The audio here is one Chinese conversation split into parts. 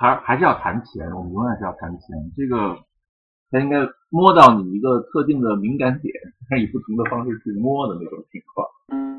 还还是要谈钱，我们永远是要谈钱。这个他应该摸到你一个特定的敏感点，他以不同的方式去摸的那种情况。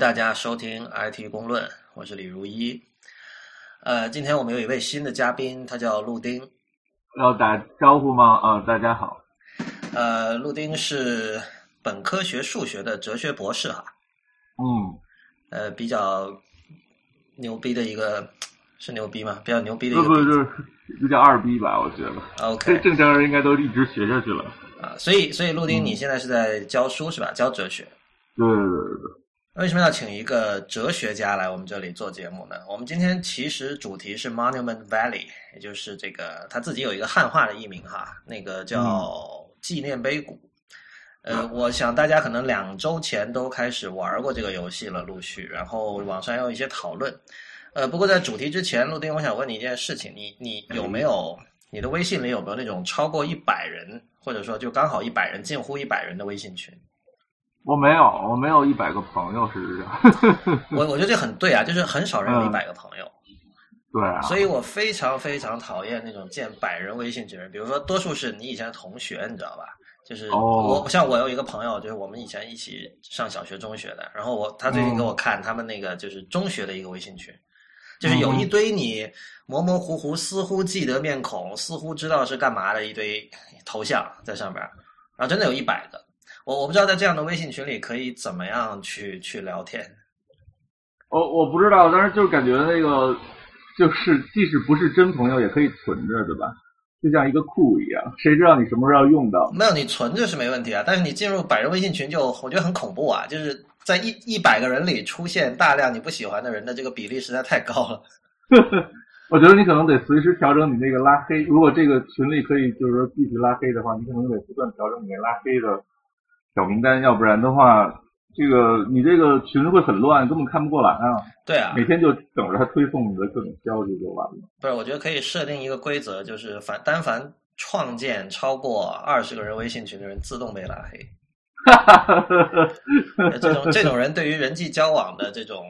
大家收听 IT 公论，我是李如一。呃，今天我们有一位新的嘉宾，他叫陆丁。要打招呼吗？啊，大家好。呃，陆丁是本科学数学的哲学博士哈。嗯，呃，比较牛逼的一个，是牛逼吗？比较牛逼的一不不个鼻子。就是这叫二逼吧？我觉得，这 OK 正常人应该都一直学下去了。啊，所以所以陆嗯丁，你现在是在教书是吧？教哲学。对对对对为什么要请一个哲学家来我们这里做节目呢？我们今天其实主题是 Monument Valley，也就是这个他自己有一个汉化的译名哈，那个叫纪念碑谷。呃，我想大家可能两周前都开始玩过这个游戏了，陆续，然后网上也有一些讨论。呃，不过在主题之前，陆丁，我想问你一件事情，你你有没有你的微信里有没有那种超过一百人，或者说就刚好一百人、近乎一百人的微信群？我没有，我没有一百个朋友，事实上。我我觉得这很对啊，就是很少人有一嗯百个朋友。对啊，所以我非常非常讨厌那种建百人微信群比如说多数是你以前的同学，你知道吧？就是哦我像我有一个朋友，就是我们以前一起上小学、中学的，然后我他最近给我看他们那个就是中学的一个微信群，就是有一堆你模模糊糊、似乎记得面孔、似乎知道是干嘛的一堆头像在上边，然后真的有一百个。我我不知道在这样的微信群里可以怎么样去去聊天。我我不知道，但是就是感觉那个，就是即使不是真朋友，也可以存着，对吧？就像一个库一样，谁知道你什么时候要用到？没有，你存着是没问题啊，但是你进入百人微信群就我觉得很恐怖啊，就是在一一百个人里出现大量你不喜欢的人的这个比例实在太高了。我觉得你可能得随时调整你那个拉黑。如果这个群里可以就是说继续拉黑的话，你可能得不断调整你那拉黑的小名单，要不然的话，这个你这个群会很乱，根本看不过来啊。对啊，每天就等着他推送你的各种消息就完了。不是，我觉得可以设定一个规则，就是凡单凡创建超过二十个人微信群的人自动被拉黑。呃这种这种人对于人际交往的这种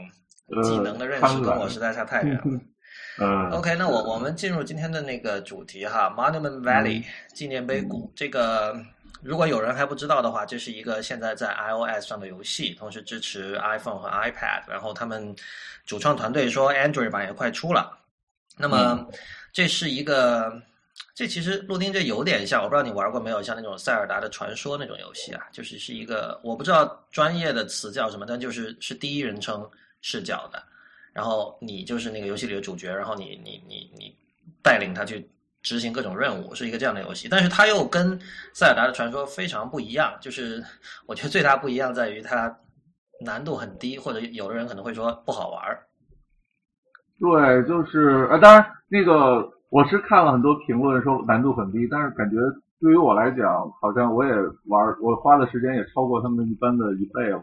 技能的认识跟我实在差太远了。嗯 OK，那我我们进入今天的那个主题哈，Monument Valley 纪念碑谷。这个如果有人还不知道的话，这是一个现在在 iOS 上的游戏，同时支持 iPhone 和 iPad。然后他们主创团队说 Android 版也快出了。那么这是一个，这其实陆丁这有点像，我不知道你玩过没有，像那种塞尔达的传说那种游戏啊，就是是一个我不知道专业的词叫什么，但就是是第一人称视角的。然后你就是那个游戏里的主角，然后你你你你带领他去执行各种任务，是一个这样的游戏。但是它又跟塞尔达的传说非常不一样，就是我觉得最大不一样在于它难度很低，或者有的人可能会说不好玩儿。对，就是呃，当然那个我是看了很多评论说难度很低，但是感觉对于我来讲，好像我也玩，我花的时间也超过他们一般的一倍了。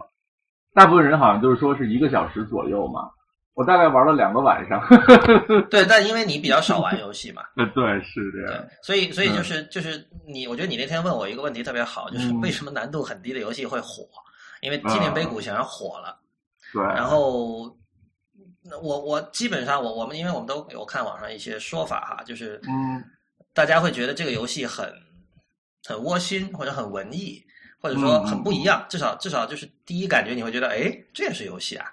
大部分人好像就是说是一个小时左右嘛，我大概玩了两个晚上。对，但因为你比较少玩游戏嘛，呃，对，是这对样。，所以所以就是就是你，我觉得你那天问我一个问题特别好，就是嗯为什么难度很低的游戏会火？因为纪念碑谷显然火了。对，然后，那我我基本上我我们因为我们都有看网上一些说法哈，就是嗯大家会觉得这个游戏很很窝心或者很文艺，或者说嗯很不一样，至少至少就是第一感觉你会觉得，哎，这也是游戏啊。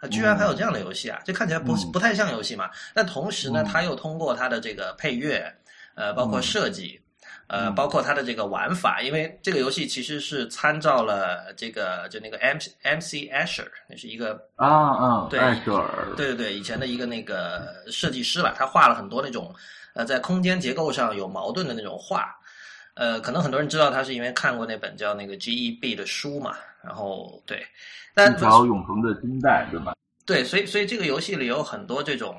它居然还有这样的游戏啊！这看起来不嗯不太像游戏嘛。但同时呢，嗯它又通过它的这个配乐，呃，包括嗯设计，呃，嗯包括它的这个玩法，因为这个游戏其实是参照了这个就那个 M M C Asher，那是一个啊啊，对艾舍尔，对对对，以前的一个那个设计师吧，他画了很多那种呃在空间结构上有矛盾的那种画。呃，可能很多人知道他是因为看过那本叫那个 GEB 的书嘛，然后对，但一条永恒的金带，对吧？对，所以所以这个游戏里有很多这种。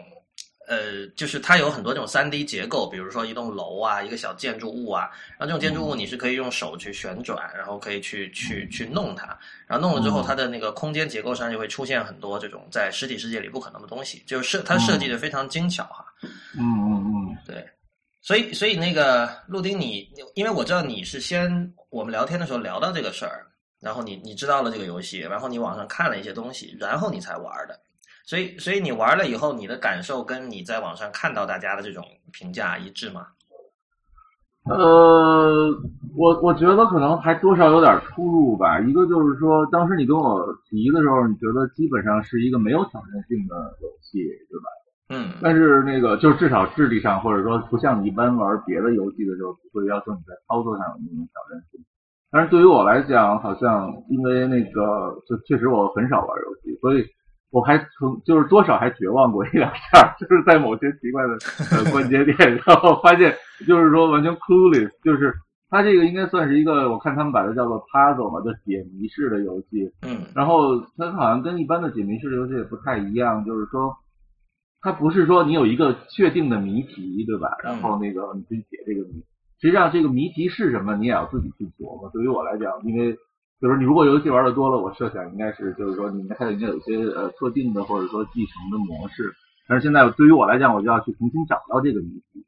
呃，就是它有很多这种三 D 结构，比如说一栋楼啊，一个小建筑物啊，然后这种建筑物你是可以用手去旋转，然后可以去去去弄它，然后弄了之后，它的那个空间结构上就会出现很多这种在实体世界里不可能的东西，就是设它设计的非常精巧哈。嗯嗯嗯，对，所以所以那个陆丁，你因为我知道你是先我们聊天的时候聊到这个事儿，然后你你知道了这个游戏，然后你网上看了一些东西，然后你才玩的。所以，所以你玩了以后，你的感受跟你在网上看到大家的这种评价一致吗？呃，我我觉得可能还多少有点出入吧。一个就是说，当时你跟我提的时候，你觉得基本上是一个没有挑战性的游戏，对吧？嗯。但是那个，就至少智力上，或者说不像你一般玩别的游戏的时候，不会要求你在操作上有那种挑战性。但是对于我来讲，好像因为那个，就确实我很少玩游戏，所以。我还曾就是多少还绝望过一两下，就是在某些奇怪的呃关节点，然后发现就是说完全 clueless，就是它这个应该算是一个，我看他们把它叫做 puzzle 嘛，就解谜式的游戏。嗯。然后它好像跟一般的解谜式的游戏也不太一样，就是说它不是说你有一个确定的谜题，对吧？然后那个你去解这个谜，实际上这个谜题是什么，你也要自己去琢磨。对于我来讲，因为。就是你如果游戏玩的多了，我设想应该是就是说，你应该应该有一些呃特定的或者说继承的模式。但是现在对于我来讲，我就要去重新找到这个谜题，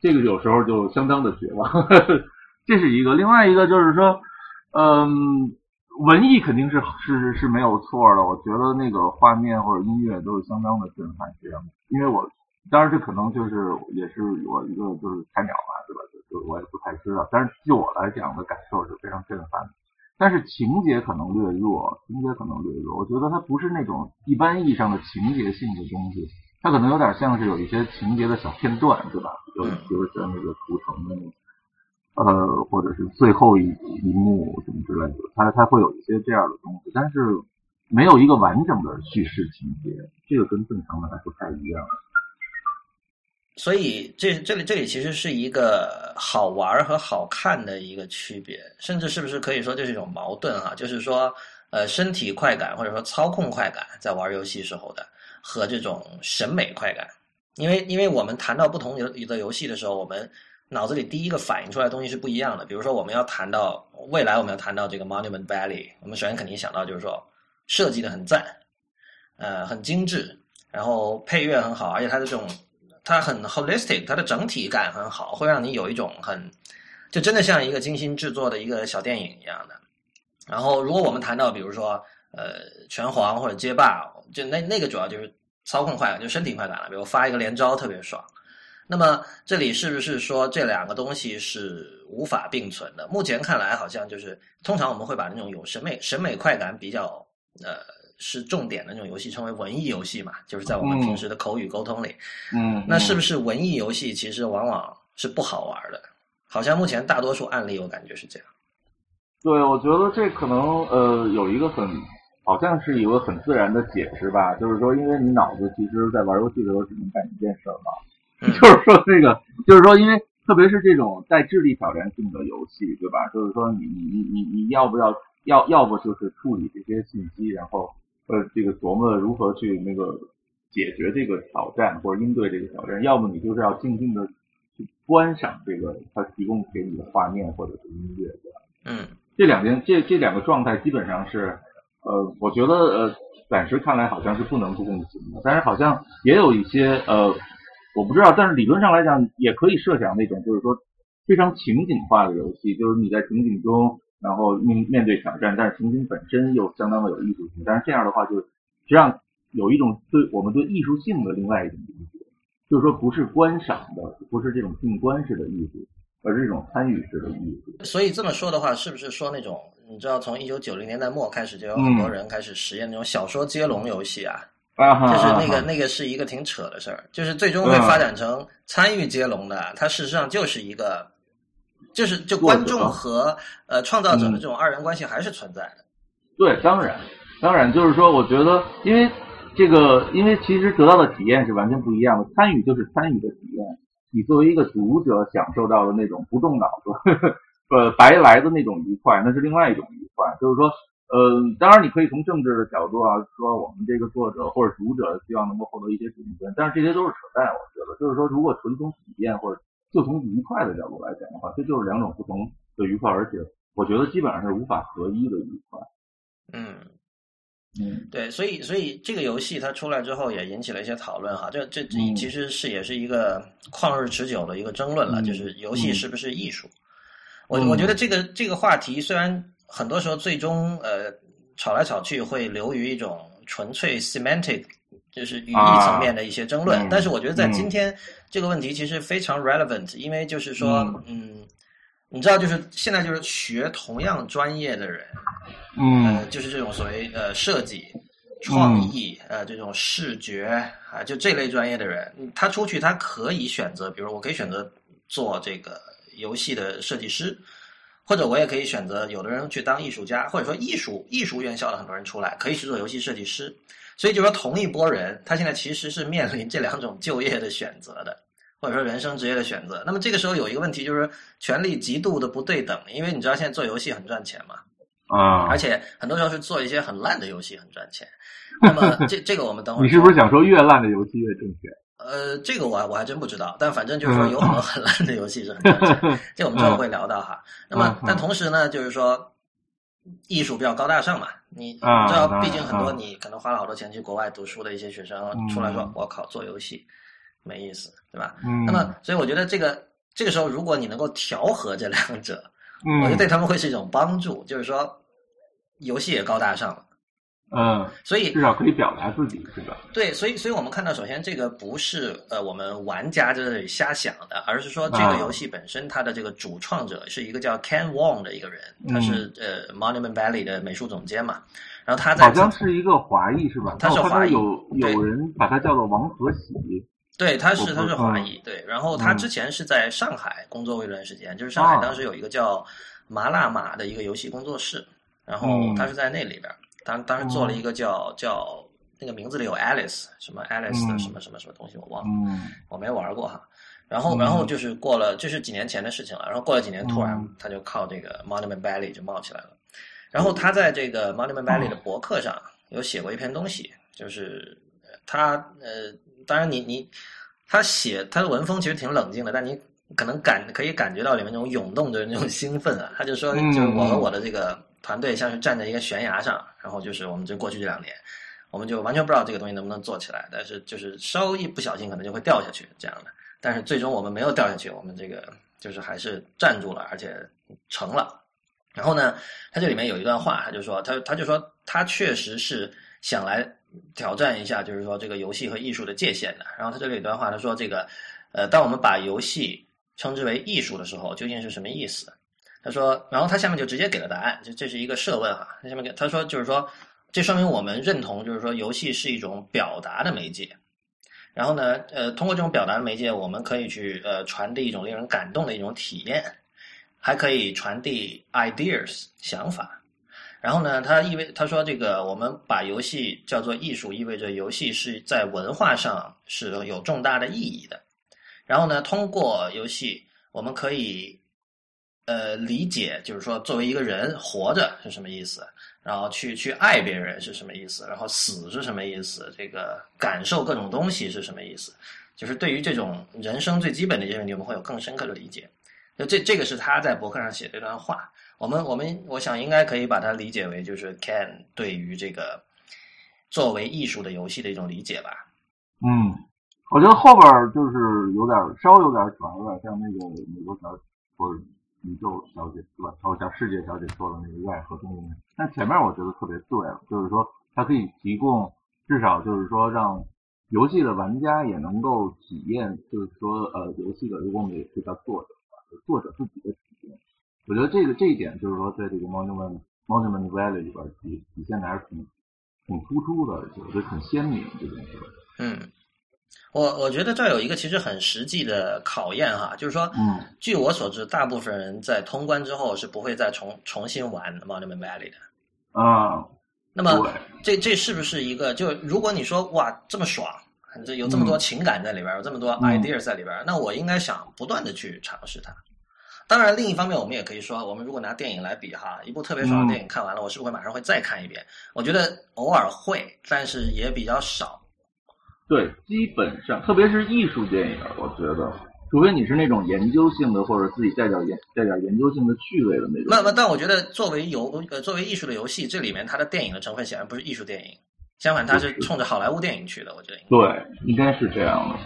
这个有时候就相当的绝望。这是一个，另外一个就是说，嗯，文艺肯定是是是没有错的。我觉得那个画面或者音乐都是相当的震撼，这样。因为我当然这可能就是也是我一个就是菜鸟嘛，对吧？就就我也不太知道。但是就我来讲的感受是非常震撼的。但是情节可能略弱，情节可能略弱。我觉得它不是那种一般意义上的情节性的东西，它可能有点像是有一些情节的小片段，对吧？就比如像那个屠城的，呃，或者是最后一一幕什么之类的，它它会有一些这样的东西，但是没有一个完整的叙事情节，这个跟正常的还不太一样。所以这这里这里其实是一个好玩和好看的一个区别，甚至是不是可以说这是一种矛盾啊？就是说，呃，身体快感或者说操控快感，在玩游戏时候的和这种审美快感，因为因为我们谈到不同游的游戏的时候，我们脑子里第一个反映出来的东西是不一样的。比如说，我们要谈到未来，我们要谈到这个 Monument Valley，我们首先肯定想到就是说设计的很赞，呃，很精致，然后配乐很好，而且它的这种。它很 holistic，它的整体感很好，会让你有一种很，就真的像一个精心制作的一个小电影一样的。然后，如果我们谈到比如说呃拳皇或者街霸，就那那个主要就是操控快感，就身体快感了。比如发一个连招特别爽。那么这里是不是说这两个东西是无法并存的？目前看来好像就是通常我们会把那种有审美审美快感比较呃。是重点的那种游戏，称为文艺游戏嘛，就是在我们平时的口语沟通里。嗯，那是不是文艺游戏其实往往是不好玩的？好像目前大多数案例我感觉是这样。对，我觉得这可能呃有一个很，好像是一个很自然的解释吧，就是说，因为你脑子其实，在玩游戏的时候只能干一件事嘛，就是说这个，就是说，因为特别是这种带智力挑战性的游戏，对吧？就是说，你你你你你要不要要要不就是处理这些信息，然后。呃，这个琢磨如何去那个解决这个挑战，或者应对这个挑战，要么你就是要静静的去观赏这个他提供给你的画面或者是音乐，对吧？嗯，这两件这这两个状态基本上是，呃，我觉得呃，暂时看来好像是不能共存的，但是好像也有一些呃，我不知道，但是理论上来讲也可以设想那种就是说非常情景化的游戏，就是你在情景中。然后面面对挑战，但是情景本身又相当的有艺术性。但是这样的话，就实际上有一种对我们对艺术性的另外一种理解，就是说不是观赏的，不是这种静观式的艺术，而是一种参与式的艺术。所以这么说的话，是不是说那种你知道，从一九九零年代末开始，就有很多人开始实验那种小说接龙游戏啊？啊，就是那个那个是一个挺扯的事儿，就是最终会发展成参与接龙的，它事实上就是一个。就是就观众和呃创造者的这种二元关系还是存在的。对，当然，当然就是说，我觉得，因为这个，因为其实得到的体验是完全不一样的。参与就是参与的体验，你作为一个读者享受到的那种不动脑子，呵 呵呃，白来的那种愉快，那是另外一种愉快。就是说，呃，当然你可以从政治的角度啊，说我们这个作者或者读者希望能够获得一些主分，但是这些都是扯淡，我觉得，就是说，如果纯从体验或者就从愉快的角度来讲的话，这就是两种不同的愉快，而且我觉得基本上是无法合一的愉快。嗯嗯，对，所以所以这个游戏它出来之后也引起了一些讨论哈，这这其实是也是一个旷日持久的一个争论了，就是游戏是不是艺术？我我觉得这个这个话题虽然。很多时候，最终呃吵来吵去会流于一种纯粹 semantic，就是语义层面的一些争论。但是我觉得在今天这个问题其实非常 relevant，因为就是说，嗯，你知道，就是现在就是学同样专业的人，嗯，就是这种所谓呃设计、创意呃这种视觉啊，就这类专业的人，他出去他可以选择，比如我可以选择做这个游戏的设计师。或者我也可以选择，有的人去当艺术家，或者说艺术艺术院校的很多人出来可以去做游戏设计师。所以就说同一波人，他现在其实是面临这两种就业的选择的，或者说人生职业的选择。那么这个时候有一个问题就是权力极度的不对等，因为你知道现在做游戏很赚钱嘛，啊，而且很多时候是做一些很烂的游戏很赚钱。那么 这这个我们等会儿你是不是想说越烂的游戏越挣钱？呃，这个我我还真不知道，但反正就是说有很多很烂的游戏是很赚钱，这我们之后会聊到哈。那么，但同时呢，就是说艺术比较高大上嘛，你你知道，毕竟很多你可能花了好多钱去国外读书的一些学生出来说，我靠，做游戏没意思，对吧？那么，所以我觉得这个这个时候，如果你能够调和这两者，我觉得对他们会是一种帮助，就是说游戏也高大上了。嗯，所以至少可以表达自己，是吧？对，所以，所以我们看到，首先这个不是呃我们玩家在这里瞎想的，而是说这个游戏本身它的这个主创者是一个叫 Ken Wong 的一个人，他是呃 Monument Valley 的美术总监嘛。然后他在好像是一个华裔是吧？他是华裔，有有人把他叫做王和喜。对，他是他是华裔。对，然后他之前是在上海工作过一段时间，就是上海当时有一个叫麻辣马的一个游戏工作室，然后他是在那里边。当当时做了一个叫叫那个名字里有 Alice 什么 Alice 的什么什么什么东西我忘了，我没玩过哈。然后然后就是过了，这是几年前的事情了。然后过了几年，突然他就靠这个 Monument Valley 就冒起来了。然后他在这个 Monument Valley 的博客上有写过一篇东西，就是他呃，当然你你他写他的文风其实挺冷静的，但你可能感可以感觉到里面那种涌动的那种兴奋啊。他就说，就是我和我的这个。团队像是站在一个悬崖上，然后就是我们这过去这两年，我们就完全不知道这个东西能不能做起来，但是就是稍一不小心可能就会掉下去这样的。但是最终我们没有掉下去，我们这个就是还是站住了，而且成了。然后呢，他这里面有一段话，他就说他他就说他确实是想来挑战一下，就是说这个游戏和艺术的界限的。然后他这里有一段话，他说这个呃，当我们把游戏称之为艺术的时候，究竟是什么意思？他说，然后他下面就直接给了答案，就这是一个设问哈。他下面给他说，就是说，这说明我们认同，就是说，游戏是一种表达的媒介。然后呢，呃，通过这种表达的媒介，我们可以去呃传递一种令人感动的一种体验，还可以传递 ideas 想法。然后呢，他意味他说这个我们把游戏叫做艺术，意味着游戏是在文化上是有重大的意义的。然后呢，通过游戏，我们可以。呃，理解就是说，作为一个人活着是什么意思，然后去去爱别人是什么意思，然后死是什么意思，这个感受各种东西是什么意思，就是对于这种人生最基本的一些问题，我们会有更深刻的理解。就这这个是他在博客上写这段话，我们我们我想应该可以把它理解为就是 Ken 对于这个作为艺术的游戏的一种理解吧。嗯，我觉得后边就是有点稍微有点转，有点像那个美国小说。宇宙小姐是吧？超像世界小姐说的那个爱和动物园，但前面我觉得特别对，就是说它可以提供至少就是说让游戏的玩家也能够体验，就是说呃游戏的，如果我们也是叫作者吧，作者自己的体验。我觉得这个这一点就是说在这个 Monument Monument Valley 里边体体现的还是挺挺突出的，我觉得挺鲜明这件事。嗯。我我觉得这有一个其实很实际的考验哈，就是说，嗯，据我所知，大部分人在通关之后是不会再重重新玩 Monument Valley 的。啊，那么这这是不是一个？就如果你说哇这么爽，这有这么多情感在里边，有这么多 idea 在里边，那我应该想不断的去尝试它。当然，另一方面，我们也可以说，我们如果拿电影来比哈，一部特别爽的电影看完了，我是不是会马上会再看一遍？我觉得偶尔会，但是也比较少。对，基本上，特别是艺术电影，我觉得，除非你是那种研究性的，或者自己带点研带点研究性的趣味的那种。那那，但我觉得作为游呃作为艺术的游戏，这里面它的电影的成分显然不是艺术电影，相反，它是冲着好莱坞电影去的。我觉得对，应该是这样的，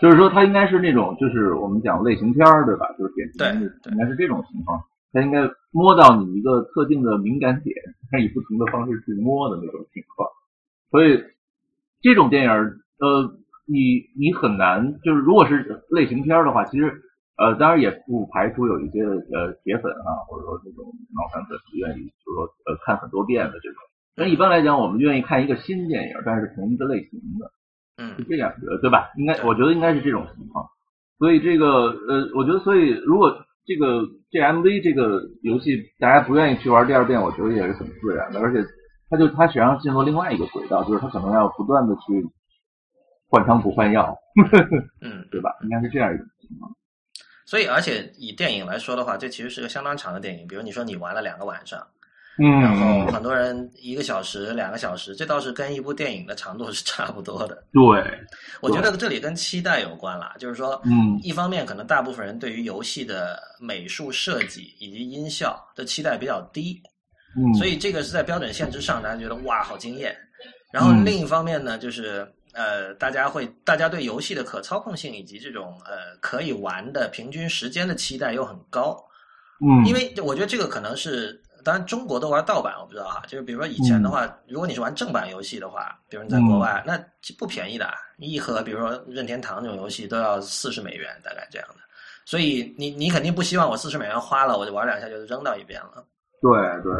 就是说它应该是那种，就是我们讲类型片儿，对吧？就是典型的，应该是这种情况，它应该摸到你一个特定的敏感点，它以不同的方式去摸的那种情况，所以这种电影。呃，你你很难，就是如果是类型片的话，其实呃，当然也不排除有一些呃铁粉啊，或者说这种脑残粉愿意，就是说呃看很多遍的这种。但一般来讲，我们愿意看一个新电影，但是同一个类型的，嗯，是这样的，对吧？应该我觉得应该是这种情况。所以这个呃，我觉得，所以如果这个这 MV 这个游戏大家不愿意去玩第二遍，我觉得也是很自然的，而且它就它实际上进入另外一个轨道，就是它可能要不断的去。换汤不换药，嗯，对吧？应该是这样一种情况。所以，而且以电影来说的话，这其实是个相当长的电影。比如你说你玩了两个晚上，嗯，然后很多人一个小时、两个小时，这倒是跟一部电影的长度是差不多的。对，我觉得这里跟期待有关了。就是说，嗯，一方面可能大部分人对于游戏的美术设计以及音效的期待比较低，嗯，所以这个是在标准线之上，大家觉得哇，好惊艳。然后另一方面呢，就是。呃，大家会，大家对游戏的可操控性以及这种呃可以玩的平均时间的期待又很高，嗯，因为我觉得这个可能是，当然中国都玩盗版，我不知道哈，就是比如说以前的话，如果你是玩正版游戏的话，比如你在国外，那不便宜的，一盒比如说任天堂这种游戏都要四十美元，大概这样的，所以你你肯定不希望我四十美元花了，我就玩两下就扔到一边了，对对。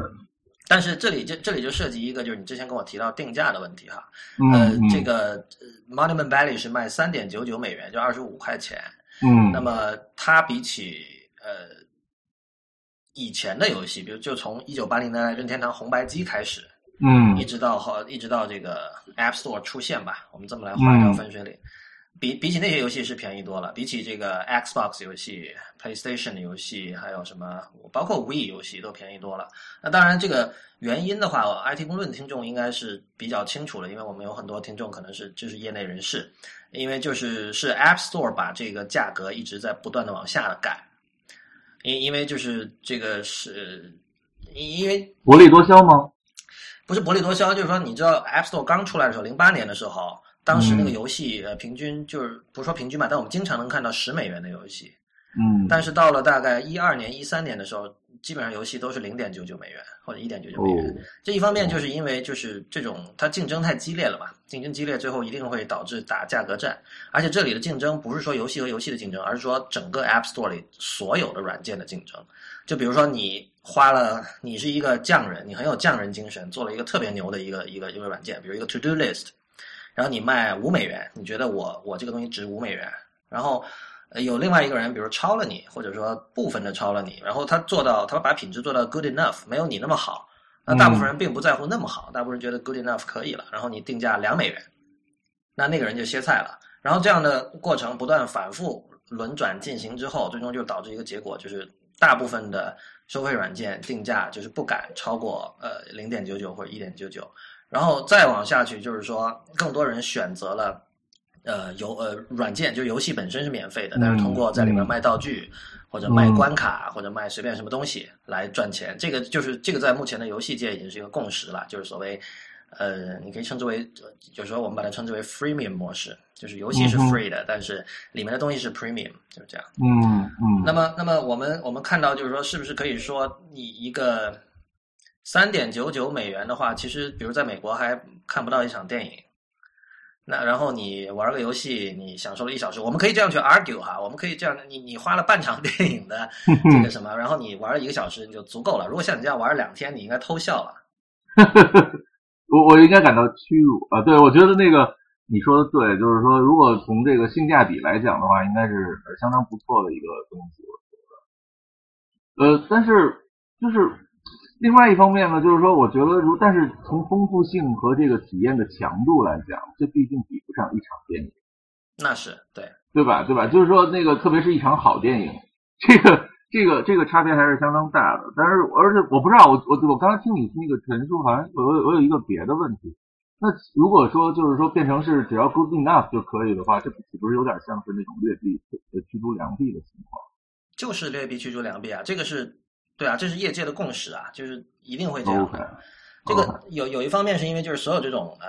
但是这里就这里就涉及一个，就是你之前跟我提到定价的问题哈，呃，这个 Monument Valley 是卖三点九九美元，就二十五块钱，嗯，那么它比起呃以前的游戏，比如就从一九八零年代任天堂红白机开始，嗯，一直到好一直到这个 App Store 出现吧，我们这么来画一条分水岭。比比起那些游戏是便宜多了，比起这个 Xbox 游戏、PlayStation 的游戏，还有什么包括 Wii 游戏都便宜多了。那当然，这个原因的话，IT 公论听众应该是比较清楚了，因为我们有很多听众可能是就是业内人士，因为就是是 App Store 把这个价格一直在不断的往下改，因因为就是这个是因为薄利多销吗？不是薄利多销，就是说你知道 App Store 刚出来的时候，零八年的时候。当时那个游戏呃，平均就是不说平均吧，但我们经常能看到十美元的游戏。嗯。但是到了大概一二年、一三年的时候，基本上游戏都是零点九九美元或者一点九九美元。这一方面就是因为就是这种它竞争太激烈了嘛，竞争激烈最后一定会导致打价格战。而且这里的竞争不是说游戏和游戏的竞争，而是说整个 App Store 里所有的软件的竞争。就比如说你花了，你是一个匠人，你很有匠人精神，做了一个特别牛的一个一个一个软件，比如一个 To Do List。然后你卖五美元，你觉得我我这个东西值五美元？然后有另外一个人，比如超了你，或者说部分的超了你，然后他做到，他把品质做到 good enough，没有你那么好。那大部分人并不在乎那么好，大部分人觉得 good enough 可以了。然后你定价两美元，那那个人就歇菜了。然后这样的过程不断反复轮转进行之后，最终就导致一个结果，就是大部分的收费软件定价就是不敢超过呃零点九九或者一点九九。然后再往下去，就是说，更多人选择了，呃，游呃软件，就游戏本身是免费的，但是通过在里面卖道具，或者卖关卡，或者卖随便什么东西来赚钱。这个就是这个在目前的游戏界已经是一个共识了，就是所谓，呃，你可以称之为，有时候我们把它称之为 freemium 模式，就是游戏是 free 的，但是里面的东西是 premium，就是这样。嗯嗯。那么，那么我们我们看到，就是说，是不是可以说你一个？三点九九美元的话，其实比如在美国还看不到一场电影。那然后你玩个游戏，你享受了一小时，我们可以这样去 argue 哈，我们可以这样，你你花了半场电影的这个什么，然后你玩了一个小时你就足够了。如果像你这样玩了两天，你应该偷笑了。我我应该感到屈辱啊！对，我觉得那个你说的对，就是说如果从这个性价比来讲的话，应该是相当不错的一个东西，我觉得。呃，但是就是。另外一方面呢，就是说，我觉得如但是从丰富性和这个体验的强度来讲，这毕竟比不上一场电影。那是对，对吧？对吧？就是说，那个特别是一场好电影，这个这个这个差别还是相当大的。但是而且我不知道，我我我刚才听你那个陈述，好像我我我有一个别的问题。那如果说就是说变成是只要 good enough 就可以的话，这岂不是有点像是那种劣币驱逐良币的情况？就是劣币驱逐良币啊，这个是对啊，这是业界的共识啊，就是一定会这样。这个有有一方面是因为就是所有这种呃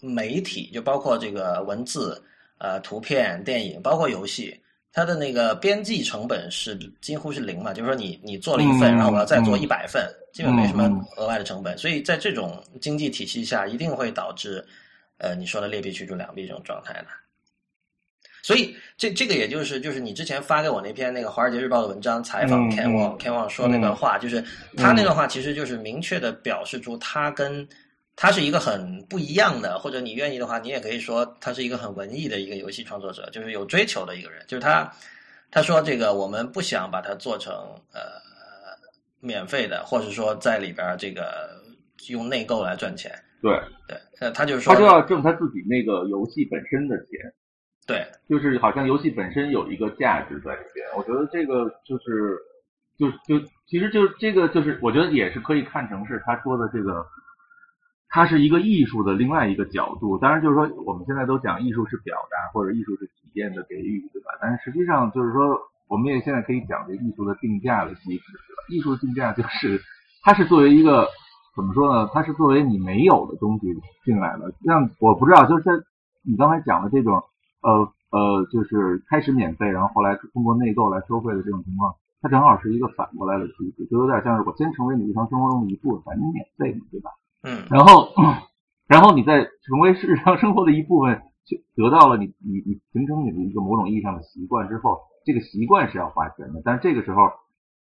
媒体，就包括这个文字、呃图片、电影，包括游戏。它的那个边际成本是几乎是零嘛？就是说，你你做了一份，然后我要再做一百份，基本没什么额外的成本。所以在这种经济体系下，一定会导致呃你说的劣币驱逐良币这种状态的。所以这这个也就是就是你之前发给我那篇那个《华尔街日报》的文章采访 Ken Wang，Ken Wang 说那段话，就是他那段话其实就是明确的表示出他跟。他是一个很不一样的，或者你愿意的话，你也可以说他是一个很文艺的一个游戏创作者，就是有追求的一个人。就是他，他说这个我们不想把它做成呃免费的，或者说在里边这个用内购来赚钱。对对，呃，他就是说他就要挣他自己那个游戏本身的钱。对，就是好像游戏本身有一个价值在里边。我觉得这个就是就就其实就这个就是我觉得也是可以看成是他说的这个。它是一个艺术的另外一个角度，当然就是说我们现在都讲艺术是表达或者艺术是体验的给予，对吧？但是实际上就是说，我们也现在可以讲这艺术的定价的机制，对吧？艺术定价就是它是作为一个怎么说呢？它是作为你没有的东西进来了。像我不知道，就是你刚才讲的这种呃呃，就是开始免费，然后后来通过内购来收费的这种情况，它正好是一个反过来的机制，就有点像是我先成为你日常生活中的一部分，你免费嘛，对吧？嗯，然后，然后你再成为日常生活的一部分，就得到了你你你形成你的一个某种意义上的习惯之后，这个习惯是要花钱的，但是这个时候，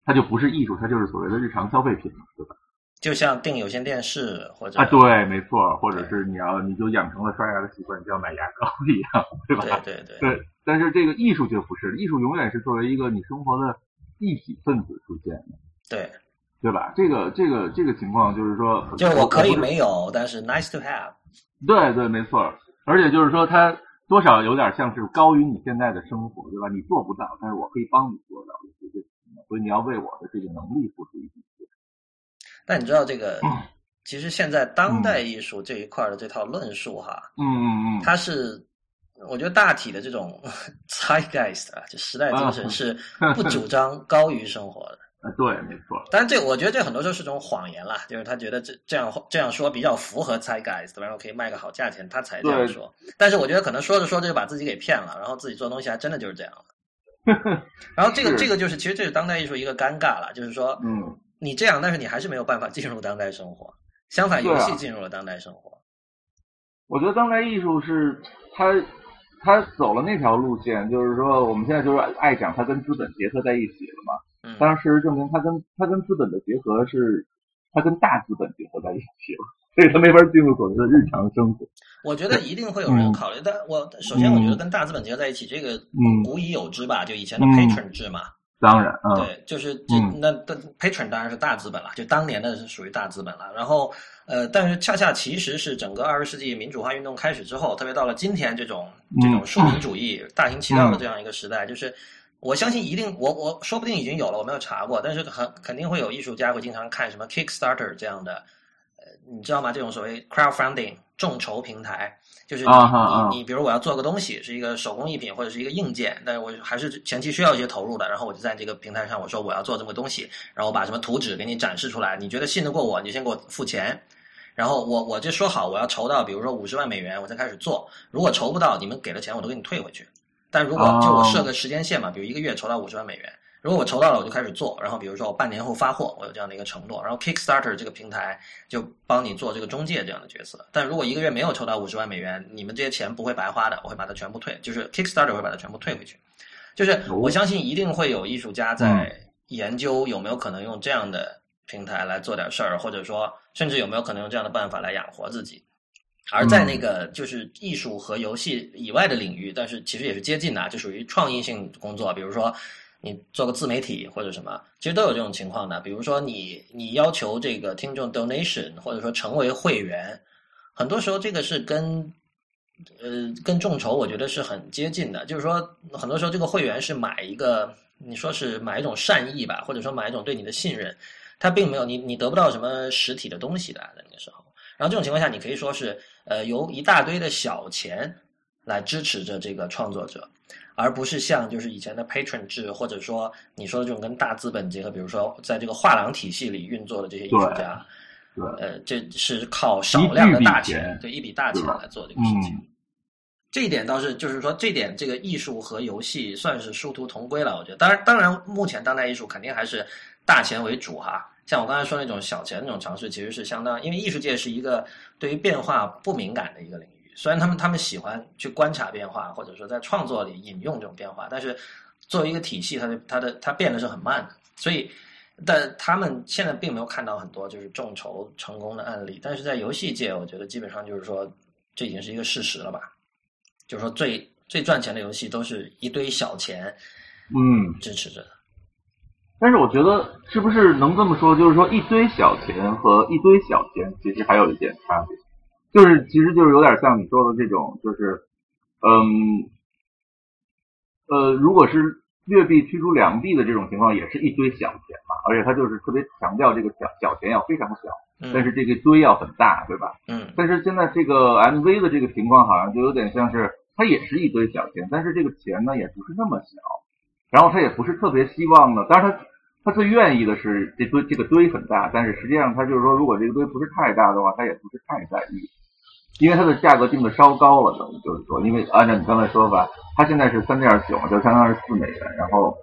它就不是艺术，它就是所谓的日常消费品，对吧？就像订有线电视或者啊，对，没错，或者是你要你就养成了刷牙的习惯，你就要买牙膏一样，对吧？对对对。对，但是这个艺术就不是，艺术永远是作为一个你生活的一体分子出现的。对。对吧？这个这个这个情况就是说，就是我可以没有，但是 nice to have。对对，没错。而且就是说，它多少有点像是高于你现在的生活，对吧？你做不到，但是我可以帮你做到，所以你要为我的这个能力付出一些。但你知道这个，其实现在当代艺术这一块的这套论述哈，嗯嗯嗯，它是我觉得大体的这种 zeitgeist 啊，就时代精神是不主张高于生活的。啊，对，没错。但这我觉得这很多时候是种谎言啦，就是他觉得这这样这样说比较符合 z e i g e i s 然后可以卖个好价钱，他才这样说。但是我觉得可能说着说着就把自己给骗了，然后自己做东西还真的就是这样了。然后这个这个就是其实这是当代艺术一个尴尬了，就是说，嗯，你这样，但是你还是没有办法进入当代生活。相反，游戏进入了当代生活。我觉得当代艺术是它，它走了那条路线，就是说我们现在就是爱讲它跟资本结合在一起了嘛。当然，事实证明，它跟它跟资本的结合是，它跟大资本结合在一起了，所以它没法进入所谓的日常生活。我觉得一定会有人考虑，但我首先我觉得跟大资本结合在一起，这个古已有之吧，就以前的 patron 制嘛。当然，对，就是这那那 patron 当然是大资本了，就当年的是属于大资本了。然后，呃，但是恰恰其实是整个二十世纪民主化运动开始之后，特别到了今天这种这种庶民主义大行其道的这样一个时代，就是。我相信一定，我我说不定已经有了，我没有查过，但是很肯定会有艺术家会经常看什么 Kickstarter 这样的，呃，你知道吗？这种所谓 crowdfunding 众筹平台，就是你你你，比如我要做个东西，是一个手工艺品或者是一个硬件，但是我还是前期需要一些投入的，然后我就在这个平台上我说我要做这么个东西，然后我把什么图纸给你展示出来，你觉得信得过我，你就先给我付钱，然后我我就说好我要筹到，比如说五十万美元，我才开始做，如果筹不到，你们给了钱我都给你退回去。但如果就我设个时间线嘛，比如一个月筹到五十万美元，如果我筹到了，我就开始做，然后比如说我半年后发货，我有这样的一个承诺，然后 Kickstarter 这个平台就帮你做这个中介这样的角色。但如果一个月没有筹到五十万美元，你们这些钱不会白花的，我会把它全部退，就是 Kickstarter 会把它全部退回去。就是我相信一定会有艺术家在研究有没有可能用这样的平台来做点事儿，或者说甚至有没有可能用这样的办法来养活自己。而在那个就是艺术和游戏以外的领域，但是其实也是接近的，就属于创意性工作。比如说，你做个自媒体或者什么，其实都有这种情况的。比如说，你你要求这个听众 donation，或者说成为会员，很多时候这个是跟呃，跟众筹我觉得是很接近的，就是说很多时候这个会员是买一个，你说是买一种善意吧，或者说买一种对你的信任，他并没有你你得不到什么实体的东西的那个时候。然后这种情况下，你可以说是呃由一大堆的小钱来支持着这个创作者，而不是像就是以前的 patron 制，或者说你说的这种跟大资本结合，比如说在这个画廊体系里运作的这些艺术家。对，呃，这是靠少量的大钱，对一笔大钱来做这个事情。这一点倒是，就是说，这点这个艺术和游戏算是殊途同归了。我觉得，当然，当然，目前当代艺术肯定还是大钱为主哈。像我刚才说那种小钱那种尝试，其实是相当，因为艺术界是一个对于变化不敏感的一个领域。虽然他们他们喜欢去观察变化，或者说在创作里引用这种变化，但是作为一个体系，它的它的它变得是很慢的，所以。但他们现在并没有看到很多就是众筹成功的案例，但是在游戏界，我觉得基本上就是说，这已经是一个事实了吧？就是说，最最赚钱的游戏都是一堆小钱，嗯，支持着的。但是我觉得是不是能这么说，就是说一堆小钱和一堆小钱其实还有一点差别，就是其实就是有点像你说的这种，就是嗯呃，如果是。劣币驱逐良币的这种情况也是一堆小钱嘛，而且他就是特别强调这个小小钱要非常小，但是这个堆要很大，对吧？嗯。但是现在这个 MV 的这个情况好像就有点像是，它也是一堆小钱，但是这个钱呢也不是那么小，然后他也不是特别希望呢，当然他他最愿意的是这堆这个堆很大，但是实际上他就是说，如果这个堆不是太大的话，他也不是太在意。因为它的价格定的稍高了，等于就是说，因为按照你刚才说法，它现在是三点九，就相当于四美元，然后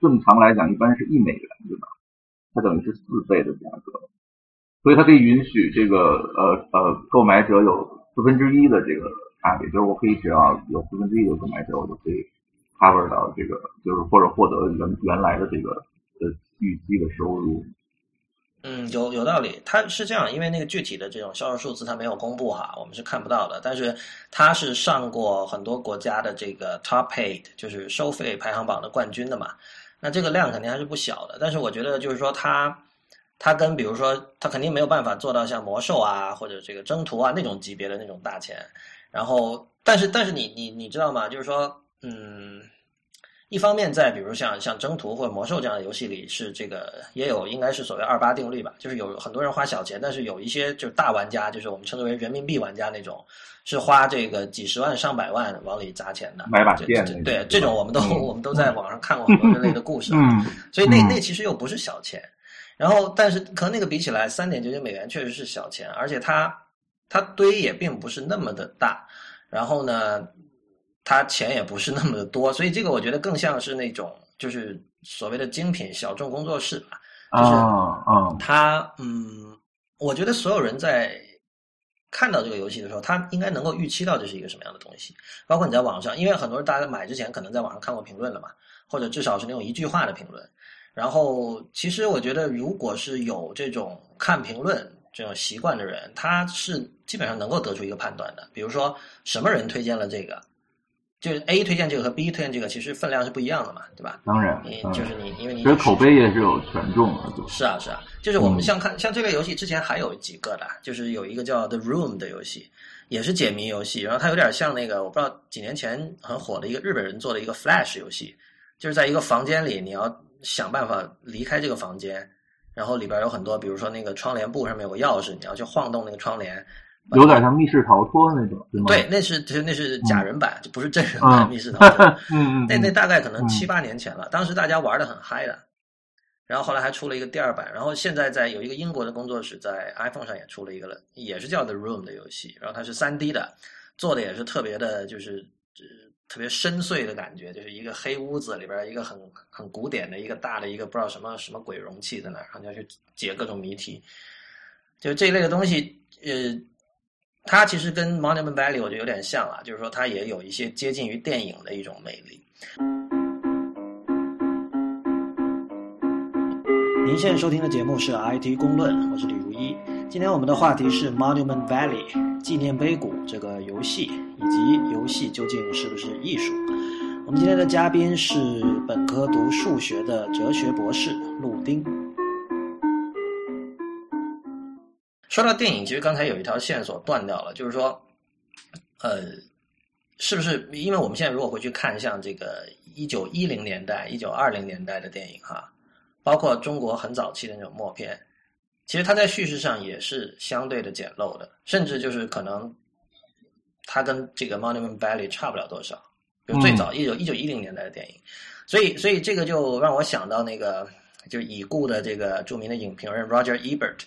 正常来讲一般是一美元，对吧？它等于是四倍的价格，所以它可以允许这个呃呃购买者有四分之一的这个差别，就是我可以只要有四分之一的购买者，我就可以 cover 到这个，就是或者获得原原来的这个呃预期的收入。嗯，有有道理。它是这样，因为那个具体的这种销售数字它没有公布哈，我们是看不到的。但是它是上过很多国家的这个 top paid，就是收费排行榜的冠军的嘛。那这个量肯定还是不小的。但是我觉得就是说它，它跟比如说它肯定没有办法做到像魔兽啊或者这个征途啊那种级别的那种大钱。然后，但是但是你你你知道吗？就是说，嗯。一方面，在比如像像征途或者魔兽这样的游戏里，是这个也有应该是所谓二八定律吧，就是有很多人花小钱，但是有一些就是大玩家，就是我们称之为人民币玩家那种，是花这个几十万上百万往里砸钱的。买把剑。对，这种我们都我们都在网上看过很多这类的故事。嗯。所以那那其实又不是小钱，然后但是可能那个比起来，三点九九美元确实是小钱，而且它它堆也并不是那么的大，然后呢。他钱也不是那么的多，所以这个我觉得更像是那种就是所谓的精品小众工作室吧，就是啊，他嗯，我觉得所有人在看到这个游戏的时候，他应该能够预期到这是一个什么样的东西。包括你在网上，因为很多人大家买之前可能在网上看过评论了嘛，或者至少是那种一句话的评论。然后其实我觉得，如果是有这种看评论这种习惯的人，他是基本上能够得出一个判断的。比如说什么人推荐了这个。就是 A 推荐这个和 B 推荐这个，其实分量是不一样的嘛，对吧？当然，你就是你，因为你其实口碑也是有权重的。是啊，是啊，就是我们像看像这个游戏之前还有几个的，就是有一个叫 The Room 的游戏，也是解谜游戏，然后它有点像那个我不知道几年前很火的一个日本人做的一个 Flash 游戏，就是在一个房间里，你要想办法离开这个房间，然后里边有很多，比如说那个窗帘布上面有个钥匙，你要去晃动那个窗帘。有点像密室逃脱那种，对吗？对，那是其实那是假人版，就不是真人版密室逃脱。嗯嗯。那那大概可能七八年前了，当时大家玩的很嗨的。然后后来还出了一个第二版，然后现在在有一个英国的工作室在 iPhone 上也出了一个了，也是叫 The Room 的游戏。然后它是三 D 的，做的也是特别的，就是特别深邃的感觉，就是一个黑屋子里边一个很很古典的一个大的一个不知道什么什么鬼容器在那儿，然后你要去解各种谜题。就这一类的东西，呃。它其实跟 Monument Valley 我觉得有点像啊，就是说它也有一些接近于电影的一种魅力。您现在收听的节目是 IT 公论，我是李如一。今天我们的话题是 Monument Valley 纪念碑谷这个游戏，以及游戏究竟是不是艺术。我们今天的嘉宾是本科读数学的哲学博士陆丁。说到电影，其实刚才有一条线索断掉了，就是说，呃，是不是？因为我们现在如果回去看像这个一九一零年代、一九二零年代的电影哈，包括中国很早期的那种默片，其实它在叙事上也是相对的简陋的，甚至就是可能它跟这个《Monument Valley》差不了多少。就最早一九一九一零年代的电影，所以所以这个就让我想到那个就已故的这个著名的影评人 Roger Ebert，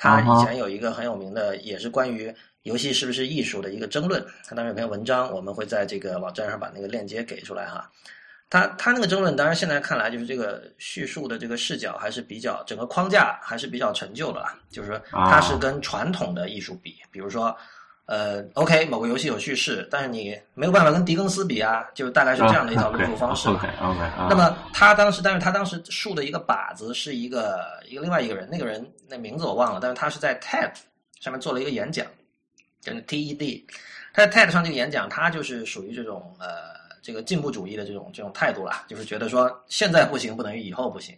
他以前有一个很有名的也是关于游戏是不是艺术的一个争论。他当时有篇文章，我们会在这个网站上把那个链接给出来哈。他他那个争论，当然现在看来就是这个叙述的这个视角还是比较整个框架还是比较陈旧的，就是说它是跟传统的艺术比，比如说。呃，OK，某个游戏有叙事，但是你没有办法跟狄更斯比啊，就大概是这样的一套论述方式。OK，OK。那么他当时，但是他当时竖的一个靶子是一个一个另外一个人，那个人那名字我忘了，但是他是在 TED 上面做了一个演讲，就是 TED。他在 TED 上这个演讲，他就是属于这种呃这个进步主义的这种这种态度啦，就是觉得说现在不行不等于以后不行。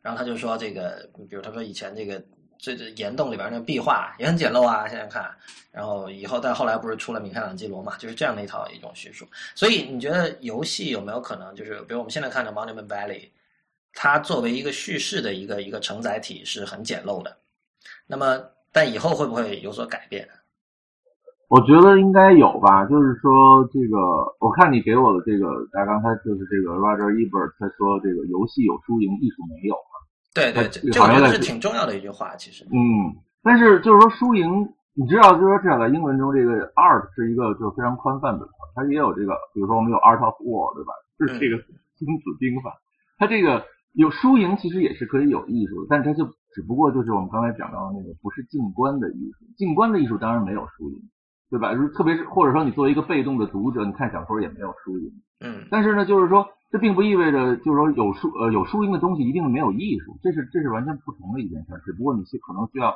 然后他就说这个，比如他说以前这个。这这岩洞里边那壁画也很简陋啊，现在看，然后以后但后来不是出了米开朗基罗嘛，就是这样的一套一种叙述。所以你觉得游戏有没有可能，就是比如我们现在看的《Monument Valley》，它作为一个叙事的一个一个承载体是很简陋的。那么，但以后会不会有所改变？我觉得应该有吧。就是说，这个我看你给我的这个，大家刚才就是这个 Roger Ebert 他说，这个游戏有输赢，艺术没有。对对，这这我觉得是挺重要的一句话，其实。嗯，但是就是说输赢，你知道，就是说至少在英文中，这个 art 是一个就是非常宽泛的词，它也有这个，比如说我们有 art of war，对吧？就是这个君子兵法，它这个有输赢，其实也是可以有艺术的，但是它就只不过就是我们刚才讲到的那个，不是静观的艺术，静观的艺术当然没有输赢，对吧？特别是或者说你作为一个被动的读者，你看小说也没有输赢。嗯，但是呢，就是说。这并不意味着，就是说有输呃有输赢的东西一定没有艺术，这是这是完全不同的一件事。只不过你可能需要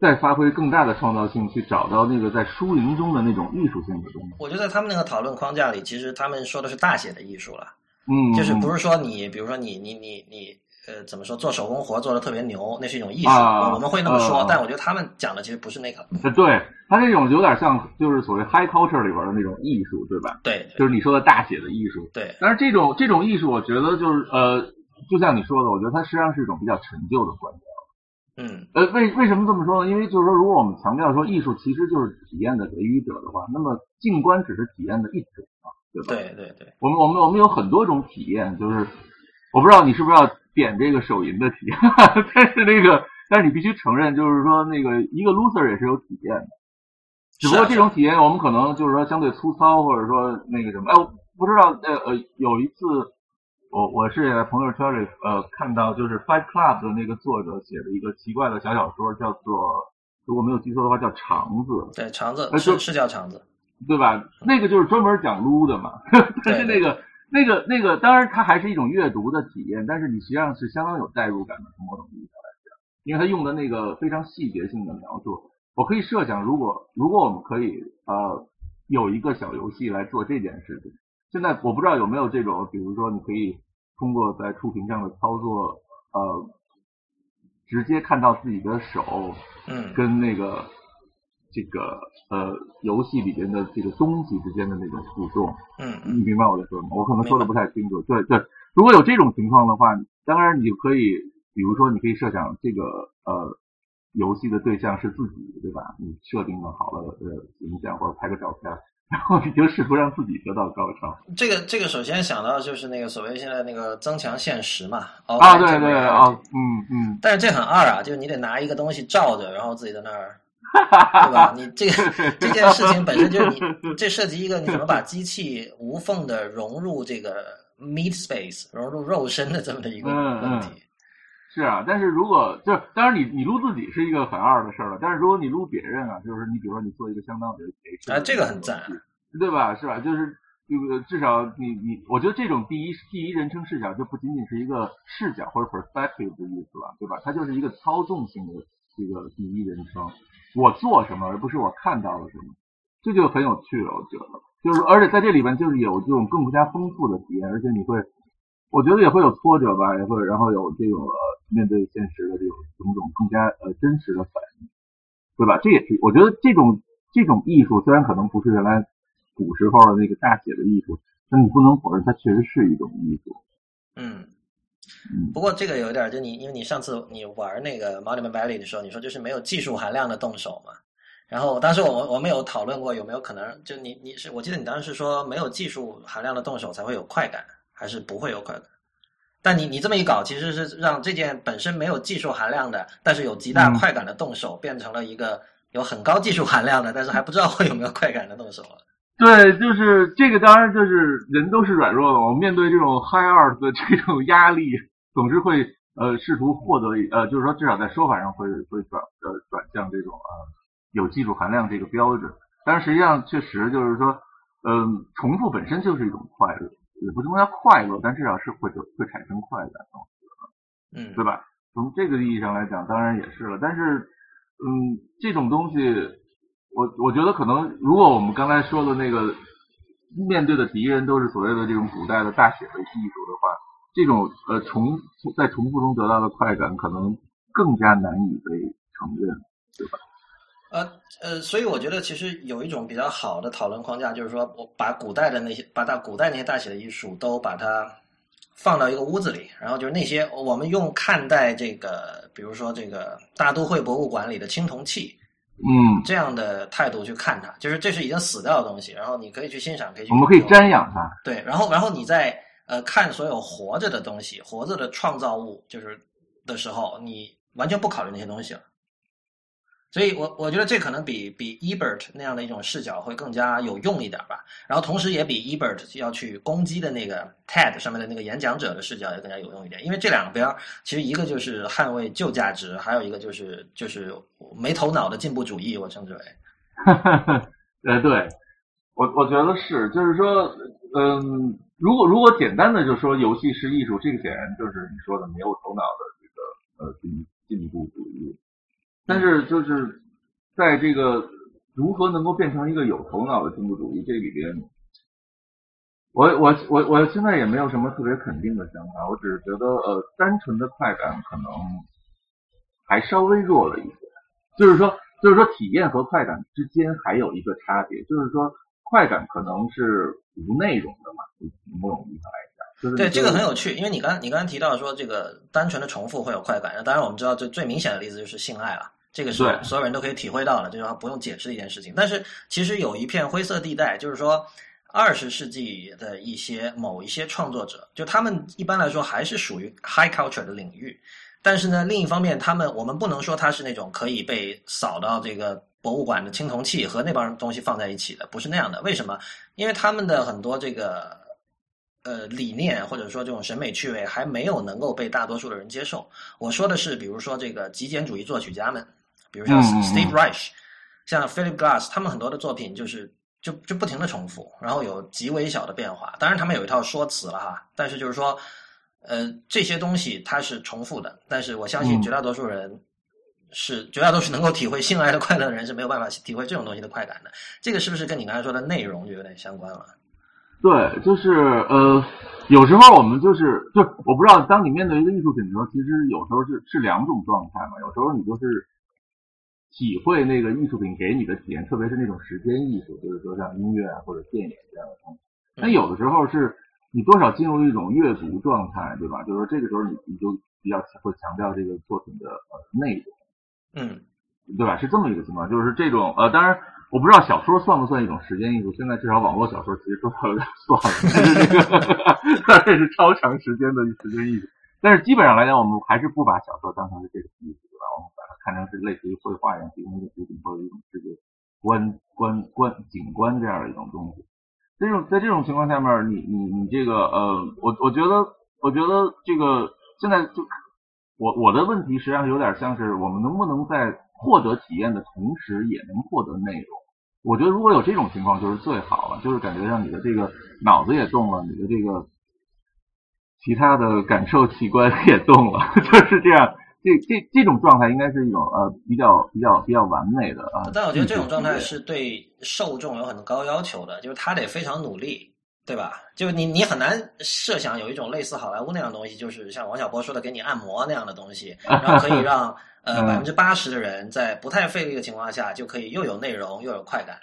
再发挥更大的创造性，去找到那个在输赢中的那种艺术性的东西。我觉得他们那个讨论框架里，其实他们说的是大写的艺术了，嗯，就是不是说你，比如说你你你你。呃，怎么说做手工活做的特别牛，那是一种艺术，我们会那么说。但我觉得他们讲的其实不是那个。对他这种有点像，就是所谓 high culture 里边的那种艺术，对吧？对，就是你说的大写的艺术。对。但是这种这种艺术，我觉得就是呃，就像你说的，我觉得它实际上是一种比较陈旧的观点。嗯。呃，为为什么这么说呢？因为就是说，如果我们强调说艺术其实就是体验的给予者的话，那么静观只是体验的一种嘛，对吧？对对对。我们我们我们有很多种体验，就是我不知道你是不是要。点这个手淫的体验，但是那个，但是你必须承认，就是说那个一个 loser 也是有体验的，只不过这种体验我们可能就是说相对粗糙，或者说那个什么，哎，我不知道，呃呃，有一次我我是在朋友圈里呃看到，就是 Fight Club 的那个作者写的一个奇怪的小小说，叫做如果没有记错的话叫肠子，对，肠子是是叫肠子，对吧？那个就是专门讲撸的嘛，但是那个。那个那个，当然它还是一种阅读的体验，但是你实际上是相当有代入感的，从某种意义上来讲，因为它用的那个非常细节性的描述，我可以设想，如果如果我们可以呃有一个小游戏来做这件事情，现在我不知道有没有这种，比如说你可以通过在触屏上的操作，呃，直接看到自己的手，嗯，跟那个。这个呃，游戏里边的这个东西之间的那种互动，嗯，你明白我在说什么？我可能说的不太清楚。对对，如果有这种情况的话，当然你可以，比如说你可以设想这个呃，游戏的对象是自己，对吧？你设定了好了呃形象或者拍个照片，然后你就试图让自己得到高潮。这个这个首先想到就是那个所谓现在那个增强现实嘛。啊，对对啊，嗯嗯。但是这很二啊，就是你得拿一个东西照着，然后自己在那儿。对吧？你这个 这件事情本身就是你，这涉及一个你怎么把机器无缝的融入这个 meat space，融入肉身的这么的一个问题。是啊，但是如果就当然你你撸自己是一个很二的事儿了，但是如果你撸别人啊，就是你比如说你做一个相当于啊，这个很赞，对吧？是吧？就是这个至少你你，我觉得这种第一第一人称视角就不仅仅是一个视角或者 perspective 的意思了，对吧？它就是一个操纵性的这个第一人称。我做什么，而不是我看到了什么，这就很有趣了。我觉得，就是而且在这里边就是有这种更加丰富的体验，而且你会，我觉得也会有挫折吧，也会然后有这种面对现实的这种种种更加呃真实的反应，对吧？这也是我觉得这种这种艺术虽然可能不是原来古时候的那个大写的艺术，但你不能否认它确实是一种艺术。嗯。嗯，不过这个有点，就你因为你上次你玩那个 Monument Valley 的时候，你说就是没有技术含量的动手嘛。然后当时我我们有讨论过有没有可能，就你你是我记得你当时是说没有技术含量的动手才会有快感，还是不会有快感？但你你这么一搞，其实是让这件本身没有技术含量的，但是有极大快感的动手，变成了一个有很高技术含量的，但是还不知道会有没有快感的动手了。对，就是这个，当然就是人都是软弱的，我们面对这种 high art 的这种压力。总是会呃试图获得呃，就是说至少在说法上会会转呃转向这种呃有技术含量这个标准，但是实际上确实就是说嗯重复本身就是一种快乐，也不说它快乐，但至少是会会产生快感，嗯，对吧？从这个意义上来讲，当然也是了。但是嗯这种东西，我我觉得可能如果我们刚才说的那个面对的敌人都是所谓的这种古代的大写的艺术的话。这种呃重在重复中得到的快感，可能更加难以被承认，对吧？呃呃，所以我觉得其实有一种比较好的讨论框架，就是说我把古代的那些，把大古代那些大写的艺术都把它放到一个屋子里，然后就是那些我们用看待这个，比如说这个大都会博物馆里的青铜器，嗯，这样的态度去看它，就是这是已经死掉的东西，然后你可以去欣赏，可以去我们可以瞻仰它，对，然后然后你在。呃，看所有活着的东西，活着的创造物，就是的时候，你完全不考虑那些东西了。所以，我我觉得这可能比比 Ebert 那样的一种视角会更加有用一点吧。然后，同时也比 Ebert 要去攻击的那个 TED 上面的那个演讲者的视角也更加有用一点。因为这两边其实一个就是捍卫旧价值，还有一个就是就是没头脑的进步主义，我称之为。哈哈呃，对我我觉得是，就是说，嗯。如果如果简单的就说游戏是艺术，这个显然就是你说的没有头脑的这个呃进进步主义。但是就是在这个如何能够变成一个有头脑的进步主义这里边，我我我我现在也没有什么特别肯定的想法，我只是觉得呃单纯的快感可能还稍微弱了一些。就是说就是说体验和快感之间还有一个差别，就是说快感可能是无内容的嘛。某种意义上来讲，对这个很有趣，因为你刚你刚刚提到说这个单纯的重复会有快感，那当然我们知道最最明显的例子就是性爱了，这个是所有人都可以体会到的，就是不用解释的一件事情。但是其实有一片灰色地带，就是说二十世纪的一些某一些创作者，就他们一般来说还是属于 high culture 的领域，但是呢，另一方面他们我们不能说他是那种可以被扫到这个博物馆的青铜器和那帮东西放在一起的，不是那样的。为什么？因为他们的很多这个。呃，理念或者说这种审美趣味还没有能够被大多数的人接受。我说的是，比如说这个极简主义作曲家们，比如像 Steve Reich，像 Philip Glass，他们很多的作品就是就就不停的重复，然后有极微小的变化。当然，他们有一套说辞了哈，但是就是说，呃，这些东西它是重复的。但是我相信绝大多数人是绝大多数能够体会性爱的快乐的人是没有办法体会这种东西的快感的。这个是不是跟你刚才说的内容就有点相关了？对，就是呃，有时候我们就是就我不知道，当你面对一个艺术品的时候，其实有时候是是两种状态嘛。有时候你就是体会那个艺术品给你的体验，特别是那种时间艺术，就是说像音乐啊或者电影这样的东西。那有的时候是你多少进入一种阅读状态，对吧？就是说这个时候你你就比较会强调这个作品的呃内容，嗯，对吧？是这么一个情况，就是这种呃，当然。我不知道小说算不算一种时间艺术？现在至少网络小说其实说有点算了，但是这个这是超长时间的时间艺术。但是基本上来讲，我们还是不把小说当成是这个艺术，对吧？我们把它看成是类似于绘画一样，提供一个作品或者一种这个观、观、观景观这样的一种东西。这种在这种情况下面，你你你这个呃，我我觉得我觉得这个现在就我我的问题实际上有点像是我们能不能在获得体验的同时，也能获得内容。我觉得如果有这种情况就是最好了，就是感觉让你的这个脑子也动了，你的这个其他的感受器官也动了，就是这样。这这这种状态应该是一种呃比较比较比较完美的啊。但我觉得这种状态是对受众有很多高要求的，就是他得非常努力，对吧？就你你很难设想有一种类似好莱坞那样东西，就是像王小波说的给你按摩那样的东西，然后可以让。呃，百分之八十的人在不太费力的情况下，就可以又有内容又有快感。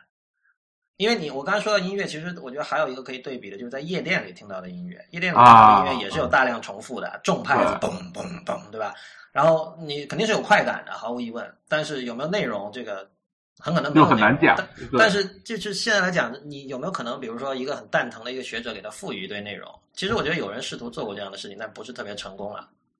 因为你我刚才说到音乐，其实我觉得还有一个可以对比的，就是在夜店里听到的音乐，夜店里听到的音乐也是有大量重复的，重拍子，嘣嘣嘣，对吧？然后你肯定是有快感的，毫无疑问。但是有没有内容，这个很可能没有很难讲。但是就是现在来讲，你有没有可能，比如说一个很蛋疼的一个学者给他赋予一堆内容？其实我觉得有人试图做过这样的事情，但不是特别成功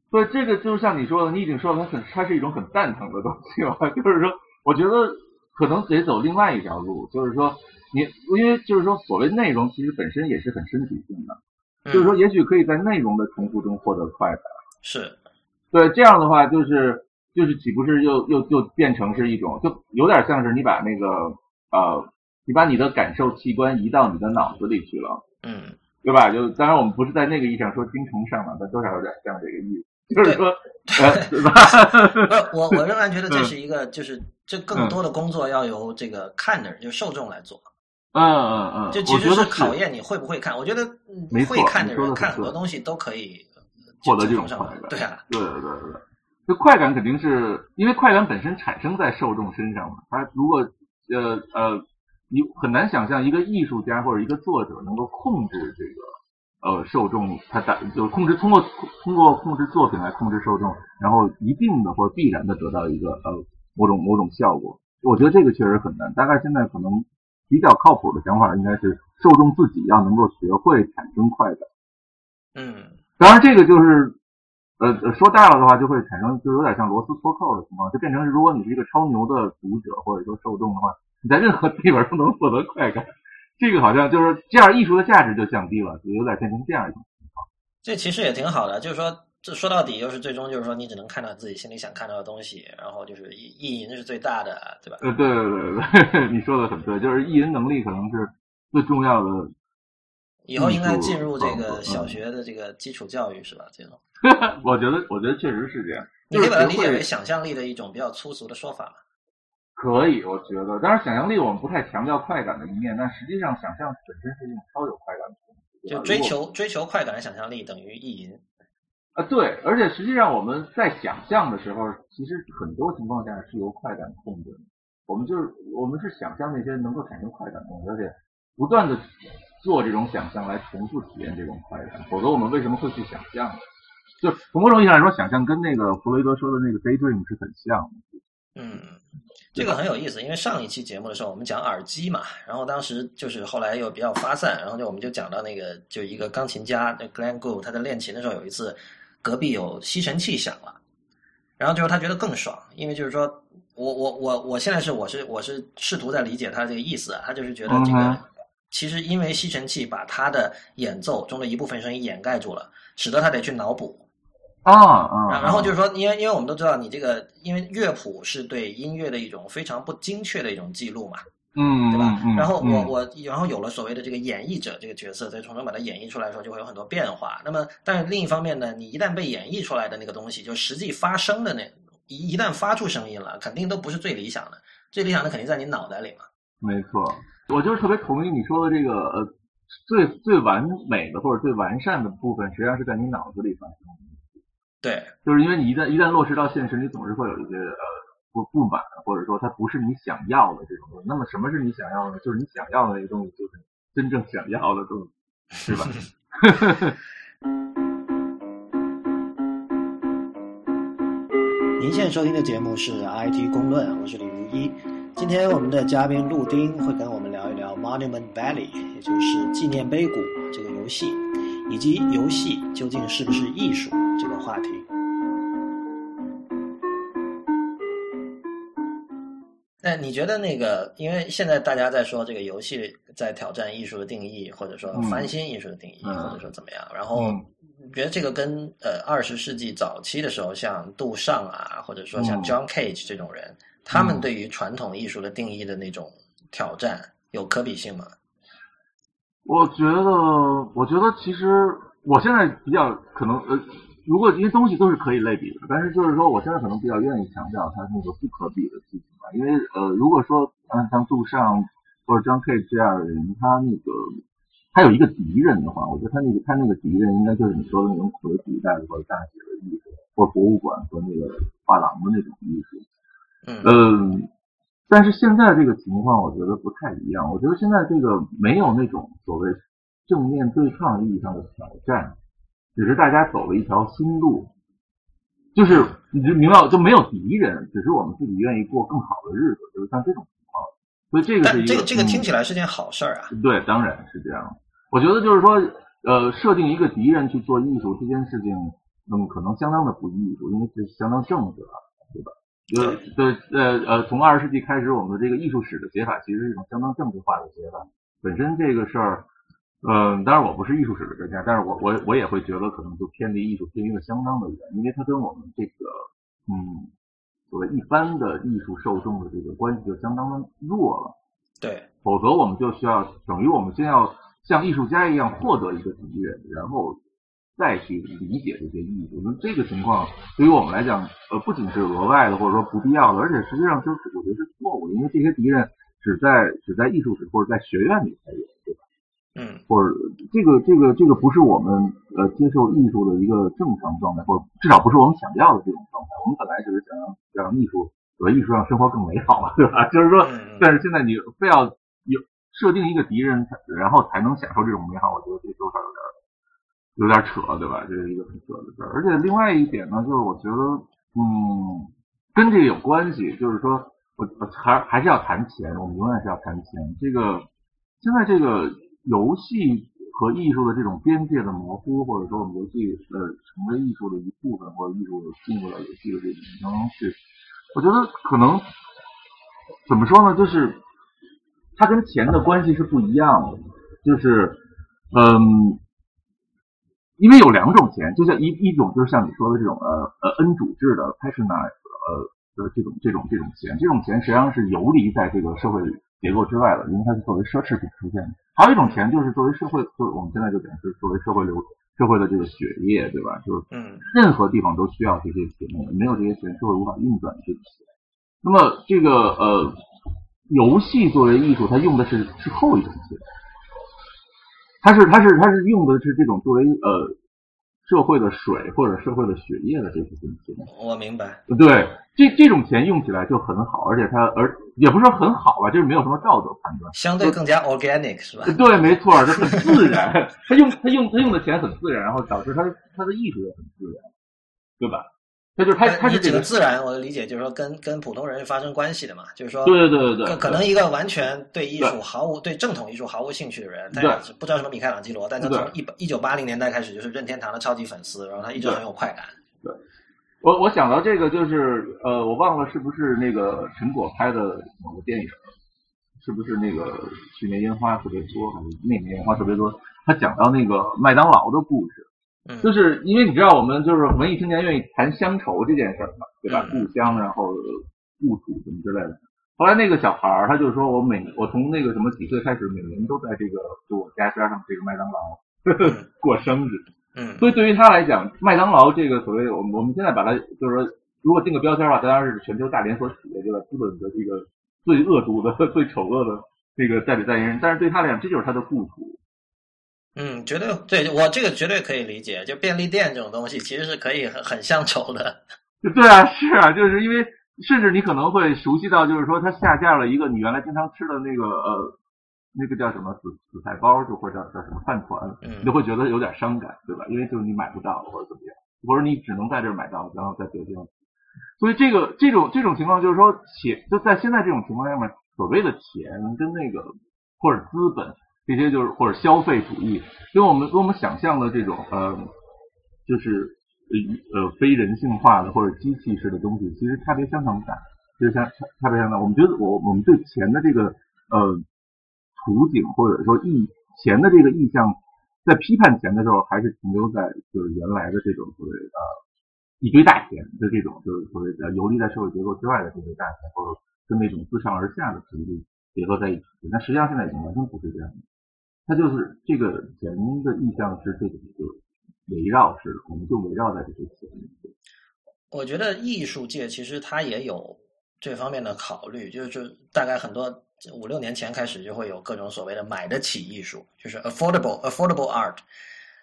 啊。对，这个就像你说的，你已经说了，它很，它是一种很蛋疼的东西了。就是说，我觉得可能得走另外一条路，就是说，你因为就是说，所谓内容其实本身也是很身体性的，就是说，也许可以在内容的重复中获得快感。是。对，这样的话就是就是岂不是又又又变成是一种，就有点像是你把那个呃，你把你的感受器官移到你的脑子里去了，嗯，对吧？就当然我们不是在那个意义上说精虫上脑，但多少有点像这个意思，就是说，对吧？我我仍然觉得这是一个，就是这更多的工作要由这个看的人，就受众来做。嗯嗯嗯，就其实是考验你会不会看。我觉得会看的人看很多东西都可以。获得这种快感，对啊，对对对对，就快感肯定是因为快感本身产生在受众身上嘛。他如果呃呃，你很难想象一个艺术家或者一个作者能够控制这个呃受众，他打就控制通过通过控制作品来控制受众，然后一定的或者必然的得到一个呃某种某种效果。我觉得这个确实很难。大概现在可能比较靠谱的想法应该是受众自己要能够学会产生快感。嗯。当然，这个就是，呃，说大了的话，就会产生，就有点像螺丝脱扣的情况，就变成如果你是一个超牛的读者或者说受众的话，你在任何地方都能获得快感。这个好像就是这样，艺术的价值就降低了，就有点变成这样一种情况。这其实也挺好的，就是说，这说到底，就是最终就是说，你只能看到自己心里想看到的东西，然后就是意意淫是最大的，对吧？呃，对对对对，你说的很对，就是意淫能力可能是最重要的。以后应该进入这个小学的这个基础教育是吧？这种，我觉得，我觉得确实是这样。你可以把它理解为想象力的一种比较粗俗的说法嘛？可以，我觉得。当然，想象力我们不太强调快感的一面，但实际上，想象本身是一种超有快感的东西。就追求追求快感的想象力等于意淫。啊，对。而且实际上，我们在想象的时候，其实很多情况下是由快感控制的。我们就是我们是想象那些能够产生快感的东西，而且不断的。做这种想象来重复体验这种快感，否则我们为什么会去想象呢？就从某种意义上来说，想象跟那个弗洛伊德说的那个 daydream 是很像的。嗯，这个很有意思，因为上一期节目的时候我们讲耳机嘛，然后当时就是后来又比较发散，然后就我们就讲到那个就一个钢琴家那 Glenn Gould 他在练琴的时候有一次隔壁有吸尘器响了，然后就是他觉得更爽，因为就是说我我我我现在是我是我是试图在理解他这个意思啊，他就是觉得这个。其实，因为吸尘器把他的演奏中的一部分声音掩盖住了，使得他得去脑补。啊啊！然后就是说，因为因为我们都知道，你这个因为乐谱是对音乐的一种非常不精确的一种记录嘛，嗯，对吧？然后我我然后有了所谓的这个演绎者这个角色，再从中把它演绎出来的时候，就会有很多变化。那么，但是另一方面呢，你一旦被演绎出来的那个东西，就实际发生的那一一旦发出声音了，肯定都不是最理想的。最理想的肯定在你脑袋里嘛。没错。我就是特别同意你说的这个呃，最最完美的或者最完善的部分，实际上是在你脑子里发生。对，就是因为你一旦一旦落实到现实，你总是会有一些呃不不满，或者说它不是你想要的这种东西。那么什么是你想要的？就是你想要的那个东西，就是真正想要的东西，是吧？您现在收听的节目是 IT 公论，我是李如一。今天我们的嘉宾陆丁会跟我们聊一聊 Monument Valley，也就是纪念碑谷这个游戏，以及游戏究竟是不是艺术这个话题。那你觉得那个，因为现在大家在说这个游戏在挑战艺术的定义，或者说翻新艺术的定义，或者说怎么样？然后你觉得这个跟呃二十世纪早期的时候，像杜尚啊，或者说像 John Cage 这种人。他们对于传统艺术的定义的那种挑战有可比性吗？我觉得，我觉得其实我现在比较可能呃，如果因为东西都是可以类比的，但是就是说，我现在可能比较愿意强调它那个不可比的事情吧。因为呃，如果说嗯像杜尚或者张 K 这样的人，他那个他有一个敌人的话，我觉得他那个他那个敌人应该就是你说的那种古代的或者大写的艺术，或博物馆和那个画廊的那种艺术。嗯，但是现在这个情况，我觉得不太一样。我觉得现在这个没有那种所谓正面对抗意义上的挑战，只是大家走了一条新路，就是你就明白就没有敌人，只是我们自己愿意过更好的日子，就是像这种情况。所以这个是一个这个这个听嗯起来是件好事儿啊。对，当然是这样。我觉得就是说，呃，设定一个敌人去做艺术这件事情，那嗯，可能相当的不艺术，因为是相当政治了，对吧？就是对，呃呃，从二十世纪开始，我们的这个艺术史的写法其实是一种相当政治化的写法。本身这个事儿，嗯、当然我不是艺术史的专家，但是我我我也会觉得可能就偏离艺术偏离的相当的远，因为它跟我们这个嗯所谓一般的艺术受众的这个关系就相当的弱了。对，否则我们就需要等于我们先要像艺术家一样获得一个敌人，然后再去理解这些艺术。那这个情况对于我们来讲，呃，不仅是额外的或者说不必要的，而且实际上就是我觉得是错误的，因为这些敌人只在只在艺术史或者在学院里才有，对吧？嗯，或者这个这个这个不是我们呃接受艺术的一个正常状态，或者至少不是我们想要的这种状态。我们本来就是想让让艺术，和艺术让生活更美好嘛，对吧？就是说，嗯但是现在你非要有设定一个敌人，才然后才能享受这种美好，我觉得这多少有点有点扯，对吧？这是一个很扯的事儿。而且另外一点呢，就是我觉得，嗯，跟这个有关系，就是说我还还是要谈钱，我们永远是要谈钱。这个现在这个游戏和艺术的这种边界的模糊，或者说我们游戏呃成为艺术的一部分，或者艺术进入到游戏的这种当中去，我觉得可能怎么说呢，就是它跟钱的关系是不一样的，就是嗯。因为有两种钱，就像一一种就是像你说的这种呃呃 N 主制的 patronize 呃的这种这种这种钱，这种钱实际上是游离在这个社会结构之外的，因为它是作为奢侈品出现的。还有一种钱就是作为社会，就是我们现在就讲是作为社会流社会的这个血液，对吧？就是嗯任何地方都需要这些钱，没有这些钱，社会无法运转这些钱。那么这个呃，游戏作为艺术，它用的是是后一种钱，它是它是它是用的是这种作为呃社会的水或者社会的血液的这部分钱。我明白。对，这这种钱用起来就很好，而且它而也不是说很好吧，就是没有什么道德判断。相对更加 organic 是吧？对，没错，它很自然，他用他用他用的钱很自然，然后导致他他的艺术也很自然，对吧？他就是他他是这个，自然，我的理解就是说跟跟普通人发生关系的嘛，就是说，对对对对对，可可能一个完全对艺术毫无对正统艺术毫无兴趣的人，他对也是不知道什么米开朗基罗，但他对从一一九八零年代开始就是任天堂的超级粉丝，然后他一直很有快感。对我我想到这个就是呃，我忘了是不是那个陈果拍的某个电影，是不是那个去年烟花特别多，还是那年烟花特别多？他讲到那个麦当劳的故事，嗯，就是因为你知道我们就是文艺青年愿意谈乡愁这件事儿嘛，对吧？嗯故乡，然后故土什么之类的。后来那个小孩儿他就说我每我从那个什么几岁开始，每年都在这个就我家边上这个麦当劳嗯 过生日。嗯所以对于他来讲，麦当劳这个所谓我们我们现在把它就是说，如果定个标签的话，它当然是全球大连锁企业，对吧？资本的这个最恶毒的、最丑恶的这个代理代言人。但是对他来讲，这就是他的故土。嗯，绝对对我这个绝对可以理解，就便利店这种东西其实是可以很很乡愁的。对啊，是啊，就是因为甚至你可能会熟悉到，就是说它下架了一个你原来经常吃的那个呃那个叫什么紫紫菜包，就或者叫叫什么饭团，嗯你就会觉得有点伤感，对吧？因为就是你买不到或者怎么样，或者你只能在这儿买到，然后在别的地方。所以这个这种这种情况就是说，钱就在现在这种情况下面，所谓的钱跟那个或者资本这些就是或者消费主义，跟我们跟我们想象的这种呃就是呃呃非人性化的或者机器式的东西，其实差别相当大，就是相差差别相当。我们觉得我我们对钱的这个呃图景或者说意钱的这个意象，在批判钱的时候，还是停留在就是原来的这种所谓呃一堆大钱的这种就是所谓的游离在社会结构之外的这堆大钱，或者跟那种自上而下的程度结合在一起。但实际上现在已经完全不是这样的，它就是这个人的意象是这个就是围绕式，我们就围绕在这些钱。我觉得艺术界其实它也有这方面的考虑，就是大概很多五六年前开始就会有各种所谓的买得起艺术，就是 affordable affordable art，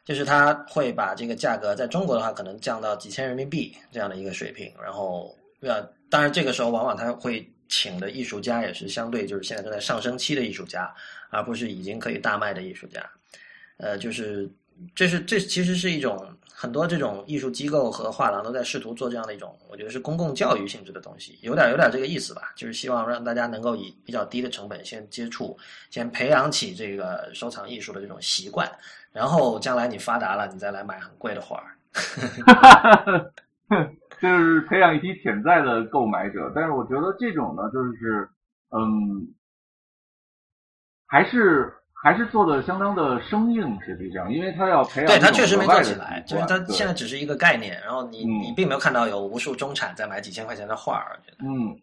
就是它会把这个价格在中国的话可能降到几千人民币这样的一个水平，然后呃，当然这个时候往往它会请的艺术家也是相对就是现在正在上升期的艺术家，而不是已经可以大卖的艺术家。呃，就是这是这其实是一种很多这种艺术机构和画廊都在试图做这样的一种，我觉得是公共教育性质的东西，有点有点这个意思吧，就是希望让大家能够以比较低的成本先接触，先培养起这个收藏艺术的这种习惯，然后将来你发达了，你再来买很贵的画儿。就是培养一批潜在的购买者，但是我觉得这种呢，就是嗯，还是还是做的相当的生硬，实际上，因为他要培养对他确实没做起来，就是他现在只是一个概念，然后你嗯你并没有看到有无数中产在买几千块钱的画儿，我觉得。嗯，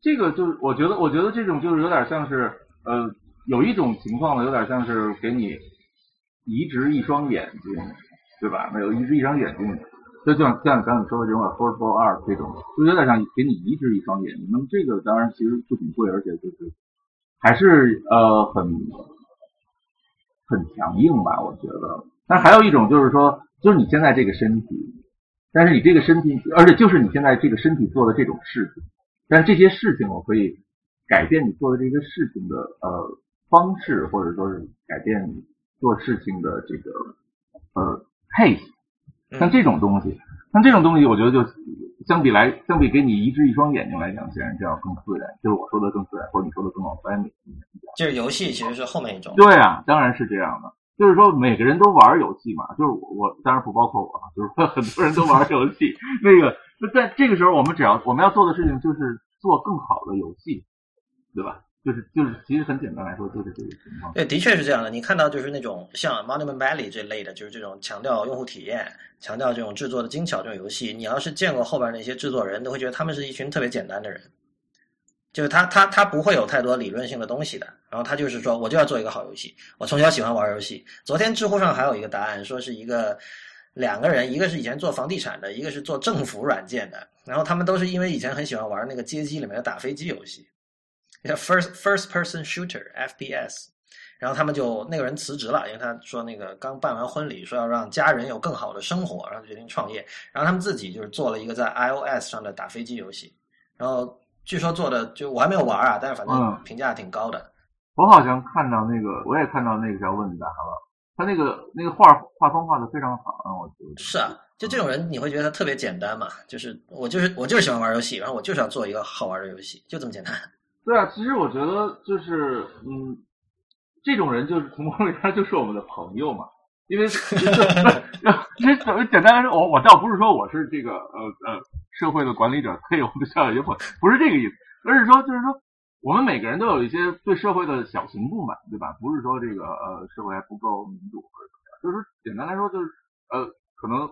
这个就是我觉得，我觉得这种就是有点像是呃，有一种情况呢，有点像是给你移植一双眼睛，对吧？那有移植一双眼睛，就像像刚才说的这种 affordable art 这种，就有点像给你移植一双眼睛。那么这个当然其实不仅贵，而且就是还是呃很很强硬吧，我觉得。但还有一种就是说，就是你现在这个身体，但是你这个身体，而且就是你现在这个身体做的这种事情，但是这些事情我可以改变你做的这个事情的呃方式，或者说是改变你做事情的这个呃 pace。像嗯这种东西，像这种东西，我觉得就相比来，相比给你移植一双眼睛来讲，显然这样更自然，就是我说的更自然，或者你说的更 authentic。就是游戏其实是后面一种。对啊，当然是这样的。就是说，每个人都玩游戏嘛，就是我，我当然不包括我啊，就是说很多人都玩游戏。那个，那在这个时候，我们只要我们要做的事情就是做更好的游戏，对吧？就是就是，其实很简单来说，就是这个情况。对，的确是这样的。你看到就是那种像 Monument Valley 这类的，就是这种强调用户体验、强调这种制作的精巧这种游戏，你要是见过后边那些制作人，都会觉得他们是一群特别简单的人。就是他他他不会有太多理论性的东西的，然后他就是说我就要做一个好游戏。我从小喜欢玩游戏。昨天知乎上还有一个答案，说是一个两个人，一个是以前做房地产的，一个是做政府软件的，然后他们都是因为以前很喜欢玩那个街机里面的打飞机游戏，叫 first first person shooter FPS。然后他们就那个人辞职了，因为他说那个刚办完婚礼，说要让家人有更好的生活，然后决定创业。然后他们自己就是做了一个在 iOS 上的打飞机游戏，然后据说做的就我还没有玩啊，但是反正嗯评价挺高的。我好像看到那个，我也看到那个叫问答了，他那个那个画画风画的非常好啊，我觉得。是啊，就这种人你会觉得他特别简单嘛，就是我就是我就是喜欢玩游戏，然后我就是要做一个好玩的游戏，就这么简单。对啊，其实我觉得就是嗯，这种人就是从某种意义上就是我们的朋友嘛，因为 其实怎么简单来说，我我倒不是说我是这个呃呃社会的管理者，对我们校友伙，不是这个意思，而是说就是说我们每个人都有一些对社会的小型不满，对吧？不是说这个呃社会还不够民主或者怎么样，就是说简单来说就是呃可能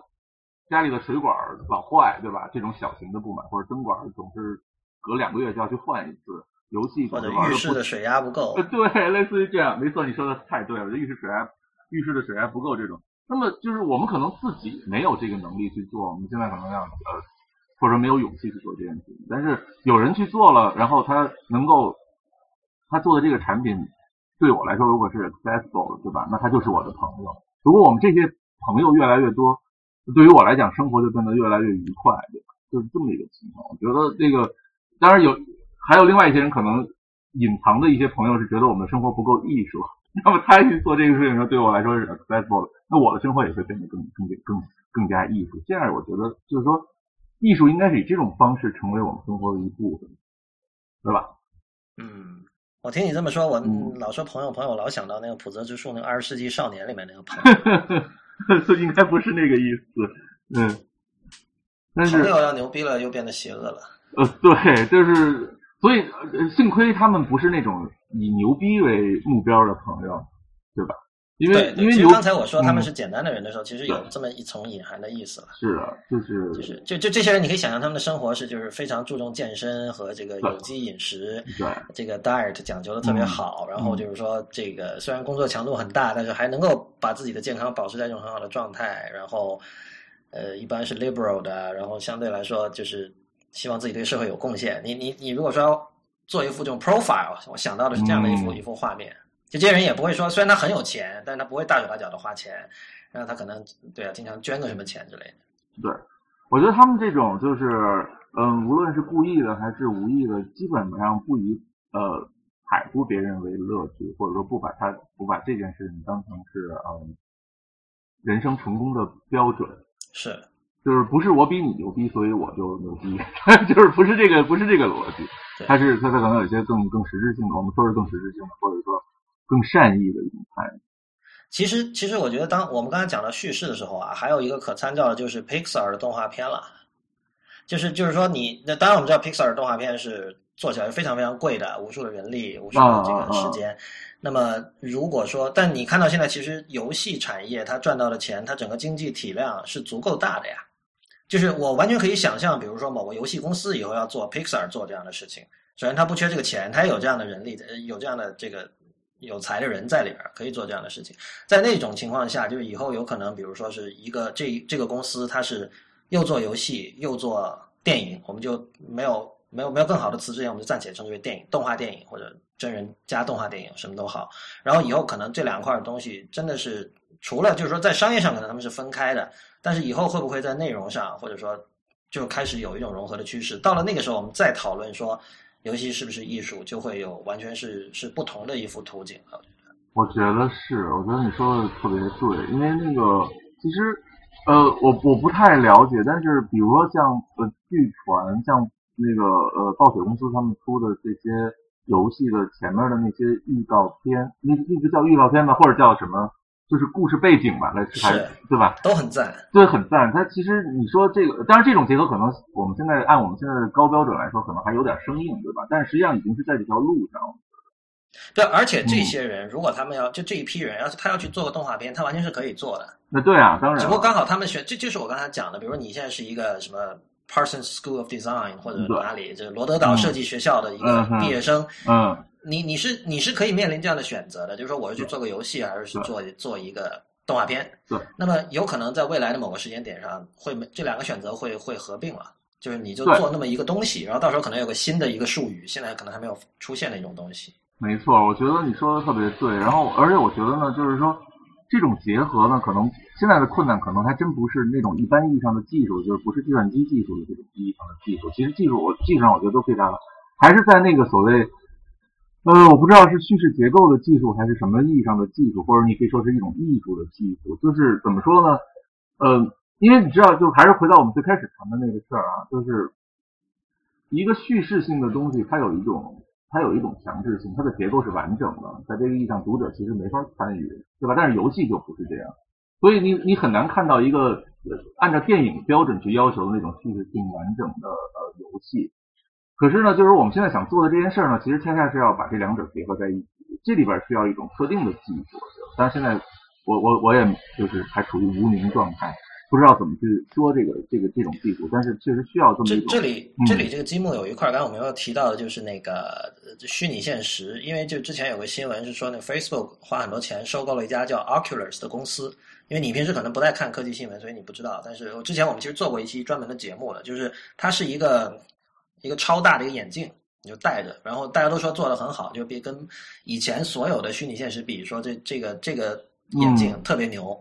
家里的水管老坏，对吧？这种小型的不满，或者灯管总是隔两个月就要去换一次，游戏或者浴室的水压不够呃，，对，类似于这样，没错，你说的太对了，浴室水压，浴室的水压不够这种。那么就是我们可能自己没有这个能力去做，我们现在可能要呃，或者说没有勇气去做这件事情。但是有人去做了，然后他能够他做的这个产品对我来说，如果是 accessible，对吧？那他就是我的朋友。如果我们这些朋友越来越多，对于我来讲，生活就变得越来越愉快，对吧？就是这么一个情况。我觉得这个当然有，还有另外一些人可能隐藏的一些朋友是觉得我们的生活不够艺术，那么他去做这个事情的时候，对我来说是 accessible 的，那我的生活也会变得更更更更加艺术。这样我觉得就是说，艺术应该是以这种方式成为我们生活的一部分，对吧？嗯。我听你这么说，我嗯老说朋友朋友，老想到那个普泽之树那个《二十世纪少年》里面那个朋友。这应该不是那个意思，嗯，但是朋友要牛逼了，又变得邪恶了。呃，对，就是所以呃幸亏他们不是那种以牛逼为目标的朋友，对吧？因为因为其实刚才我说他们嗯是简单的人的时候，其实有这么一层隐含的意思了。是的，就是就是就就这些人，你可以想象他们的生活是就是非常注重健身和这个有机饮食，对这个 diet 讲究的特别好。然后就是说，这个虽然工作强度很大，但是还能够把自己的健康保持在一种很好的状态。然后，呃，一般是 liberal 的，然后相对来说就是希望自己对社会有贡献。你你你如果说要做一幅这种 profile，我想到的是这样的一幅、嗯一幅画面。就这些人也不会说，虽然他很有钱，但是他不会大手大脚的花钱，然后他可能对啊，经常捐个什么钱之类的。对，我觉得他们这种就是嗯，无论是故意的还是无意的，基本上不以呃踩住别人为乐趣，或者说不把他不把这件事情当成是嗯人生成功的标准。是，就是不是我比你牛逼，所以我就牛逼，就是不是这个不是这个逻辑，对它是它它可能有一些更更实质性的，我们说是更实质性的，或者说更善意的一种态度。其实，其实我觉得，当我们刚才讲到叙事的时候啊，还有一个可参照的就是 Pixar 的动画片了。就是就是说你，那当然我们知道 Pixar 的动画片是做起来非常非常贵的，无数的人力，无数的这个时间。那么如果说，但你看到现在，其实游戏产业它赚到的钱，它整个经济体量是足够大的呀。就是我完全可以想象，比如说某个游戏公司以后要做 Pixar 做这样的事情，首先他不缺这个钱，他有这样的人力，有这样的这个。有才的人在里边可以做这样的事情，在那种情况下，就是以后有可能，比如说是一个这这个公司，它是又做游戏又做电影，我们就没有没有没有更好的词，之前我们就暂且称之为电影、动画电影或者真人加动画电影，什么都好。然后以后可能这两块东西真的是除了就是说在商业上可能他们是分开的，但是以后会不会在内容上或者说就开始有一种融合的趋势？到了那个时候，我们再讨论说。游戏是不是艺术，就会有完全是是不同的一幅图景了。我觉得是，我觉得你说的特别对，因为那个其实呃，我我不太了解，但是比如说像呃，据传像那个呃，暴雪公司他们出的这些游戏的前面的那些预告片，那那个叫预告片吧，或者叫什么？就是故事背景吧，来是，对吧？都很赞，对，很赞。它其实你说这个，当然这种结合可能我们现在按我们现在的高标准来说，可能还有点生硬，对吧？但实际上已经是在这条路上。对，而且这些人如果他们要就这一批人，要是他要去做个动画片，他完全是可以做的。那对啊，当然。只不过刚好他们选，这就是我刚才讲的，比如说你现在是一个什么 Parsons School of Design 或者哪里这个罗德岛设计学校的一个毕业生，嗯。你你是你是可以面临这样的选择的，就是说我是去做个游戏，还是去做做一个动画片？对。那么有可能在未来的某个时间点上，会这两个选择会会合并了，就是你就做那么一个东西，然后到时候可能有个新的一个术语，现在可能还没有出现的一种东西。没错，我觉得你说的特别对。然后，而且我觉得呢，就是说这种结合呢，可能现在的困难可能还真不是那种一般意义上的技术，就是不是计算机技术的这种意义上的技术。其实技术我技术上我觉得都非常好，还是在那个所谓。呃，我不知道是叙事结构的技术，还是什么意义上的技术，或者你可以说是一种艺术的技术。就是怎么说呢？呃，因为你知道，就还是回到我们最开始谈的那个事儿啊，就是一个叙事性的东西，它有一种，它有一种强制性，它的结构是完整的，在这个意义上，读者其实没法参与，对吧？但是游戏就不是这样，所以你你很难看到一个按照电影标准去要求的那种叙事性完整的呃游戏。可是呢，就是我们现在想做的这件事儿呢，其实恰恰是要把这两者结合在一起。这里边需要一种特定的技术，但是现在我我我也就是还处于无名状态，不知道怎么去说这个这个这种技术。但是确实需要这么这这里这里这个积木有一块，刚才我们要提到的就是那个虚拟现实，因为就之前有个新闻是说，那 Facebook 花很多钱收购了一家叫 Oculus 的公司。因为你平时可能不太看科技新闻，所以你不知道。但是之前我们其实做过一期专门的节目了，就是它是一个。一个超大的一个眼镜，你就戴着，然后大家都说做的很好，就别跟以前所有的虚拟现实比，说这这个这个眼镜特别牛。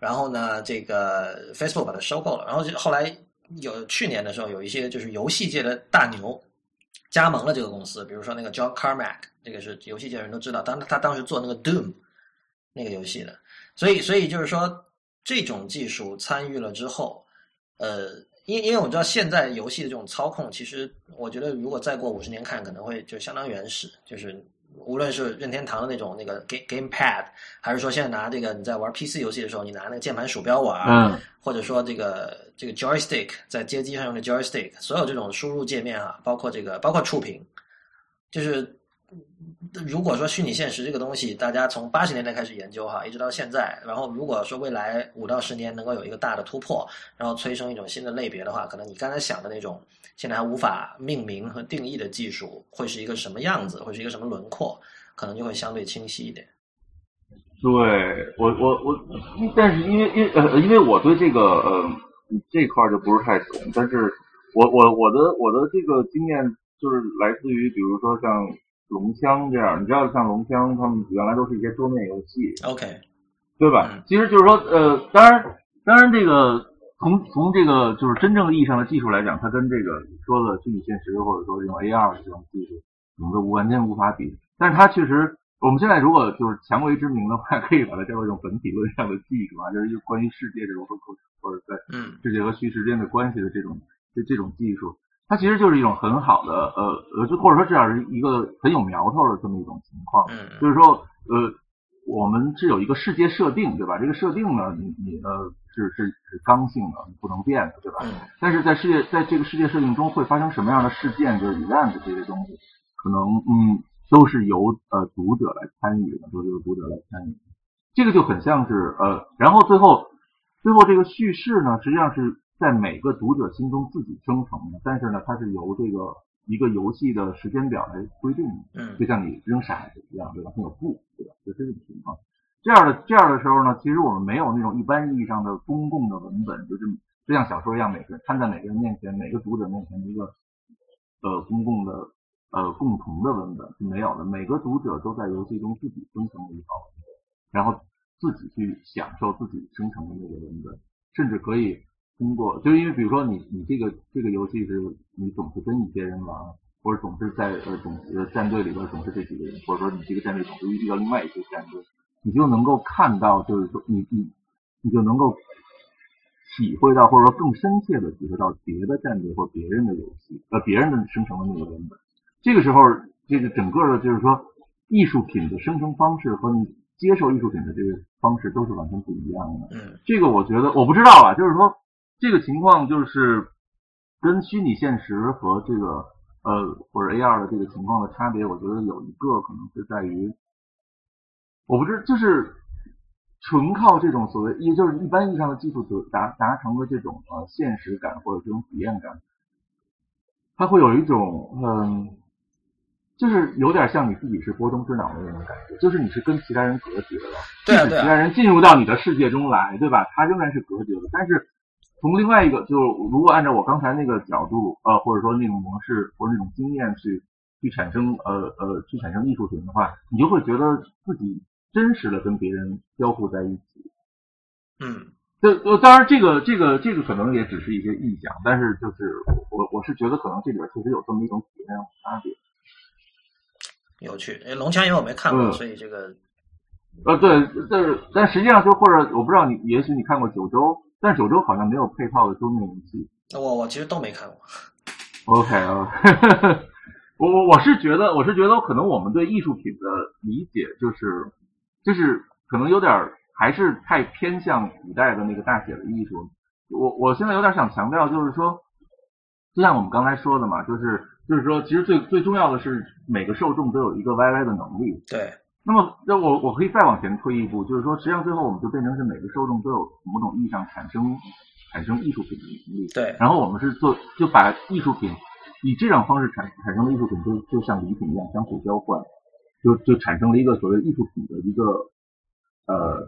然后呢，这个 Facebook 把它收购了，然后就后来有去年的时候，有一些就是游戏界的大牛加盟了这个公司，比如说那个 John Carmack，这个是游戏界人都知道，当他当时做那个 Doom 那个游戏的，所以所以就是说这种技术参与了之后，呃。因因为我知道现在游戏的这种操控，其实我觉得如果再过五十年看，可能会就相当原始。就是无论是任天堂的那种那个 game game pad，还是说现在拿这个你在玩 PC 游戏的时候，你拿那个键盘鼠标玩，嗯，或者说这个这个 joystick 在街机上用的 joystick，所有这种输入界面啊，包括这个包括触屏，就是。如果说虚拟现实这个东西，大家从八十年代开始研究哈，一直到现在，然后如果说未来五到十年能够有一个大的突破，然后催生一种新的类别的话，可能你刚才想的那种现在还无法命名和定义的技术，会是一个什么样子，会是一个什么轮廓，可能就会相对清晰一点。对我我我，但是因为因呃因为我对这个呃这块就不是太懂，但是我我我的我的这个经验就是来自于比如说像。龙枪这样，你知道像龙枪，他们原来都是一些桌面游戏，OK，对吧？其实就是说，呃，当然，当然，这个从从这个就是真正意义上的技术来讲，它跟这个说的虚拟现实或者说这种 AR 这种技术，我们都完全无法比。但是它确实，我们现在如果就是强为之名的话，可以把它叫做一种本体论上的技术啊，就是关于世界这种和或者在世界和虚实之间的关系的这种这这种技术，它其实就是一种很好的呃呃，就或者说至少是一个很有苗头的这么一种情况。嗯，就是说呃。我们是有一个世界设定，对吧？这个设定呢，你你呃是是是刚性的，不能变的，对吧？但是在世界在这个世界设定中会发生什么样的事件，就是 event 这些东西，可能嗯都是由呃读者来参与的，都是由读者来参与。这个就很像是呃，然后最后最后这个叙事呢，实际上是在每个读者心中自己生成的，但是呢，它是由这个。一个游戏的时间表来规定，嗯，就像你扔骰子一样，对吧？它有布，对吧？就这种情况。这样的这样的时候呢，其实我们没有那种一般意义上的公共的文本，就是就像小说一样，每个人摊在每个人面前，每个读者面前一个呃公共的呃共同的文本是没有的。每个读者都在游戏中自己生成了一套文本，然后自己去享受自己生成的那个文本，甚至可以。通过，就因为比如说你你这个这个游戏是你总是跟一些人玩，或者总是在呃总呃战队里边总是这几个人，或者说你这个战队总是遇到另外一些战队，你就能够看到，就是说你你你就能够体会到，或者说更深切的体会到别的战队或别人的游戏呃别人的生成的那个文本。这个时候，这个整个的就是说艺术品的生成方式和你接受艺术品的这个方式都是完全不一样的。嗯，这个我觉得我不知道啊，就是说。这个情况就是跟虚拟现实和这个呃或者 AR 的这个情况的差别，我觉得有一个可能是在于，我不知就是纯靠这种所谓也就是一般意义上的技术得达达成的这种呃现实感或者这种体验感，它会有一种嗯，就是有点像你自己是波中之脑的那种感觉，就是你是跟其他人隔绝了，即使其他人进入到你的世界中来，对吧？他仍然是隔绝的，但是。从另外一个，就是如果按照我刚才那个角度，呃，或者说那种模式或者那种经验去去产生，呃呃，去产生艺术品的话，你就会觉得自己真实的跟别人交互在一起。嗯，这呃，当然这个这个这个可能也只是一些臆想，但是就是我我是觉得可能这里边确实有这么一种体验差别。有趣，哎，龙枪因为我没看过，所以这个呃对，但是但实际上就或者我不知道你，也许你看过九州。但九州好像没有配套的桌面游戏。我我其实都没看过。OK 啊，我我我是觉得，我是觉得可能我们对艺术品的理解就是，就是可能有点还是太偏向古代的那个大写的艺术。我我现在有点想强调，就是说，就像我们刚才说的嘛，就是就是说，其实最最重要的是每个受众都有一个 YY 的能力。对。那么，那我我可以再往前推一步，就是说，实际上最后我们就变成是每个受众都有某种意义上产生产生艺术品的能力。对。然后我们是做就把艺术品以这种方式产产生的艺术品，就就像礼品一样相互交换，就就产生了一个所谓艺术品的一个呃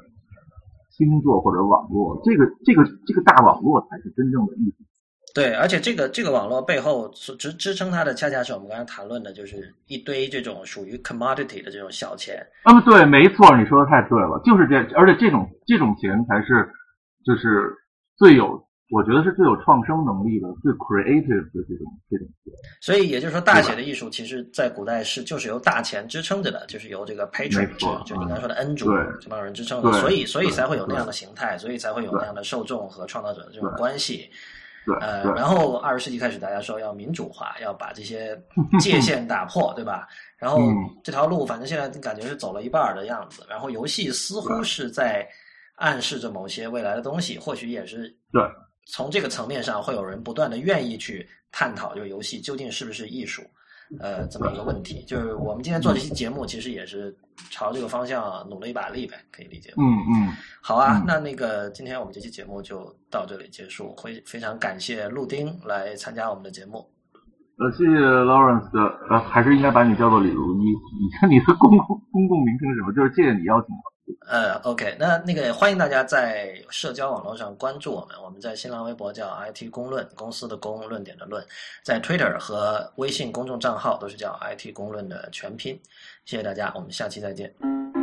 星座或者网络。这个这个这个大网络才是真正的艺术。对，而且这个这个网络背后支支撑它的，恰恰是我们刚才谈论的，就是一堆这种属于 commodity 的这种小钱。嗯，对，没错，你说的太对了，就是这，而且这种这种钱才是就是最有，我觉得是最有创生能力的、最 creative 的这种这种钱。所以也就是说，大写的艺术，其实在古代是就是由大钱支撑着的，就是由这个 patron 制，就你刚才说的恩主这帮人支撑的，所以所以才会有那样的形态，所以才会有那样的受众和创造者的这种关系。呃，然后二十世纪开始，大家说要民主化，要把这些界限打破，对吧？然后这条路，反正现在感觉是走了一半的样子。然后游戏似乎是在暗示着某些未来的东西，或许也是对。从这个层面上，会有人不断的愿意去探讨，就是游戏究竟是不是艺术。呃，这么一个问题，就是我们今天做这期节目，其实也是朝这个方向努了一把力呗，可以理解。嗯嗯，好啊，那那个今天我们这期节目就到这里结束，会非常感谢陆丁来参加我们的节目。呃，谢谢 Lawrence 的，呃，还是应该把你叫做李如一，你看你的公共公共名称是什么？就是谢谢你邀请我。呃，OK，那那个欢迎大家在社交网络上关注我们。我们在新浪微博叫 IT 公论，公司的公，论点的论，在 Twitter 和微信公众账号都是叫 IT 公论的全拼。谢谢大家，我们下期再见。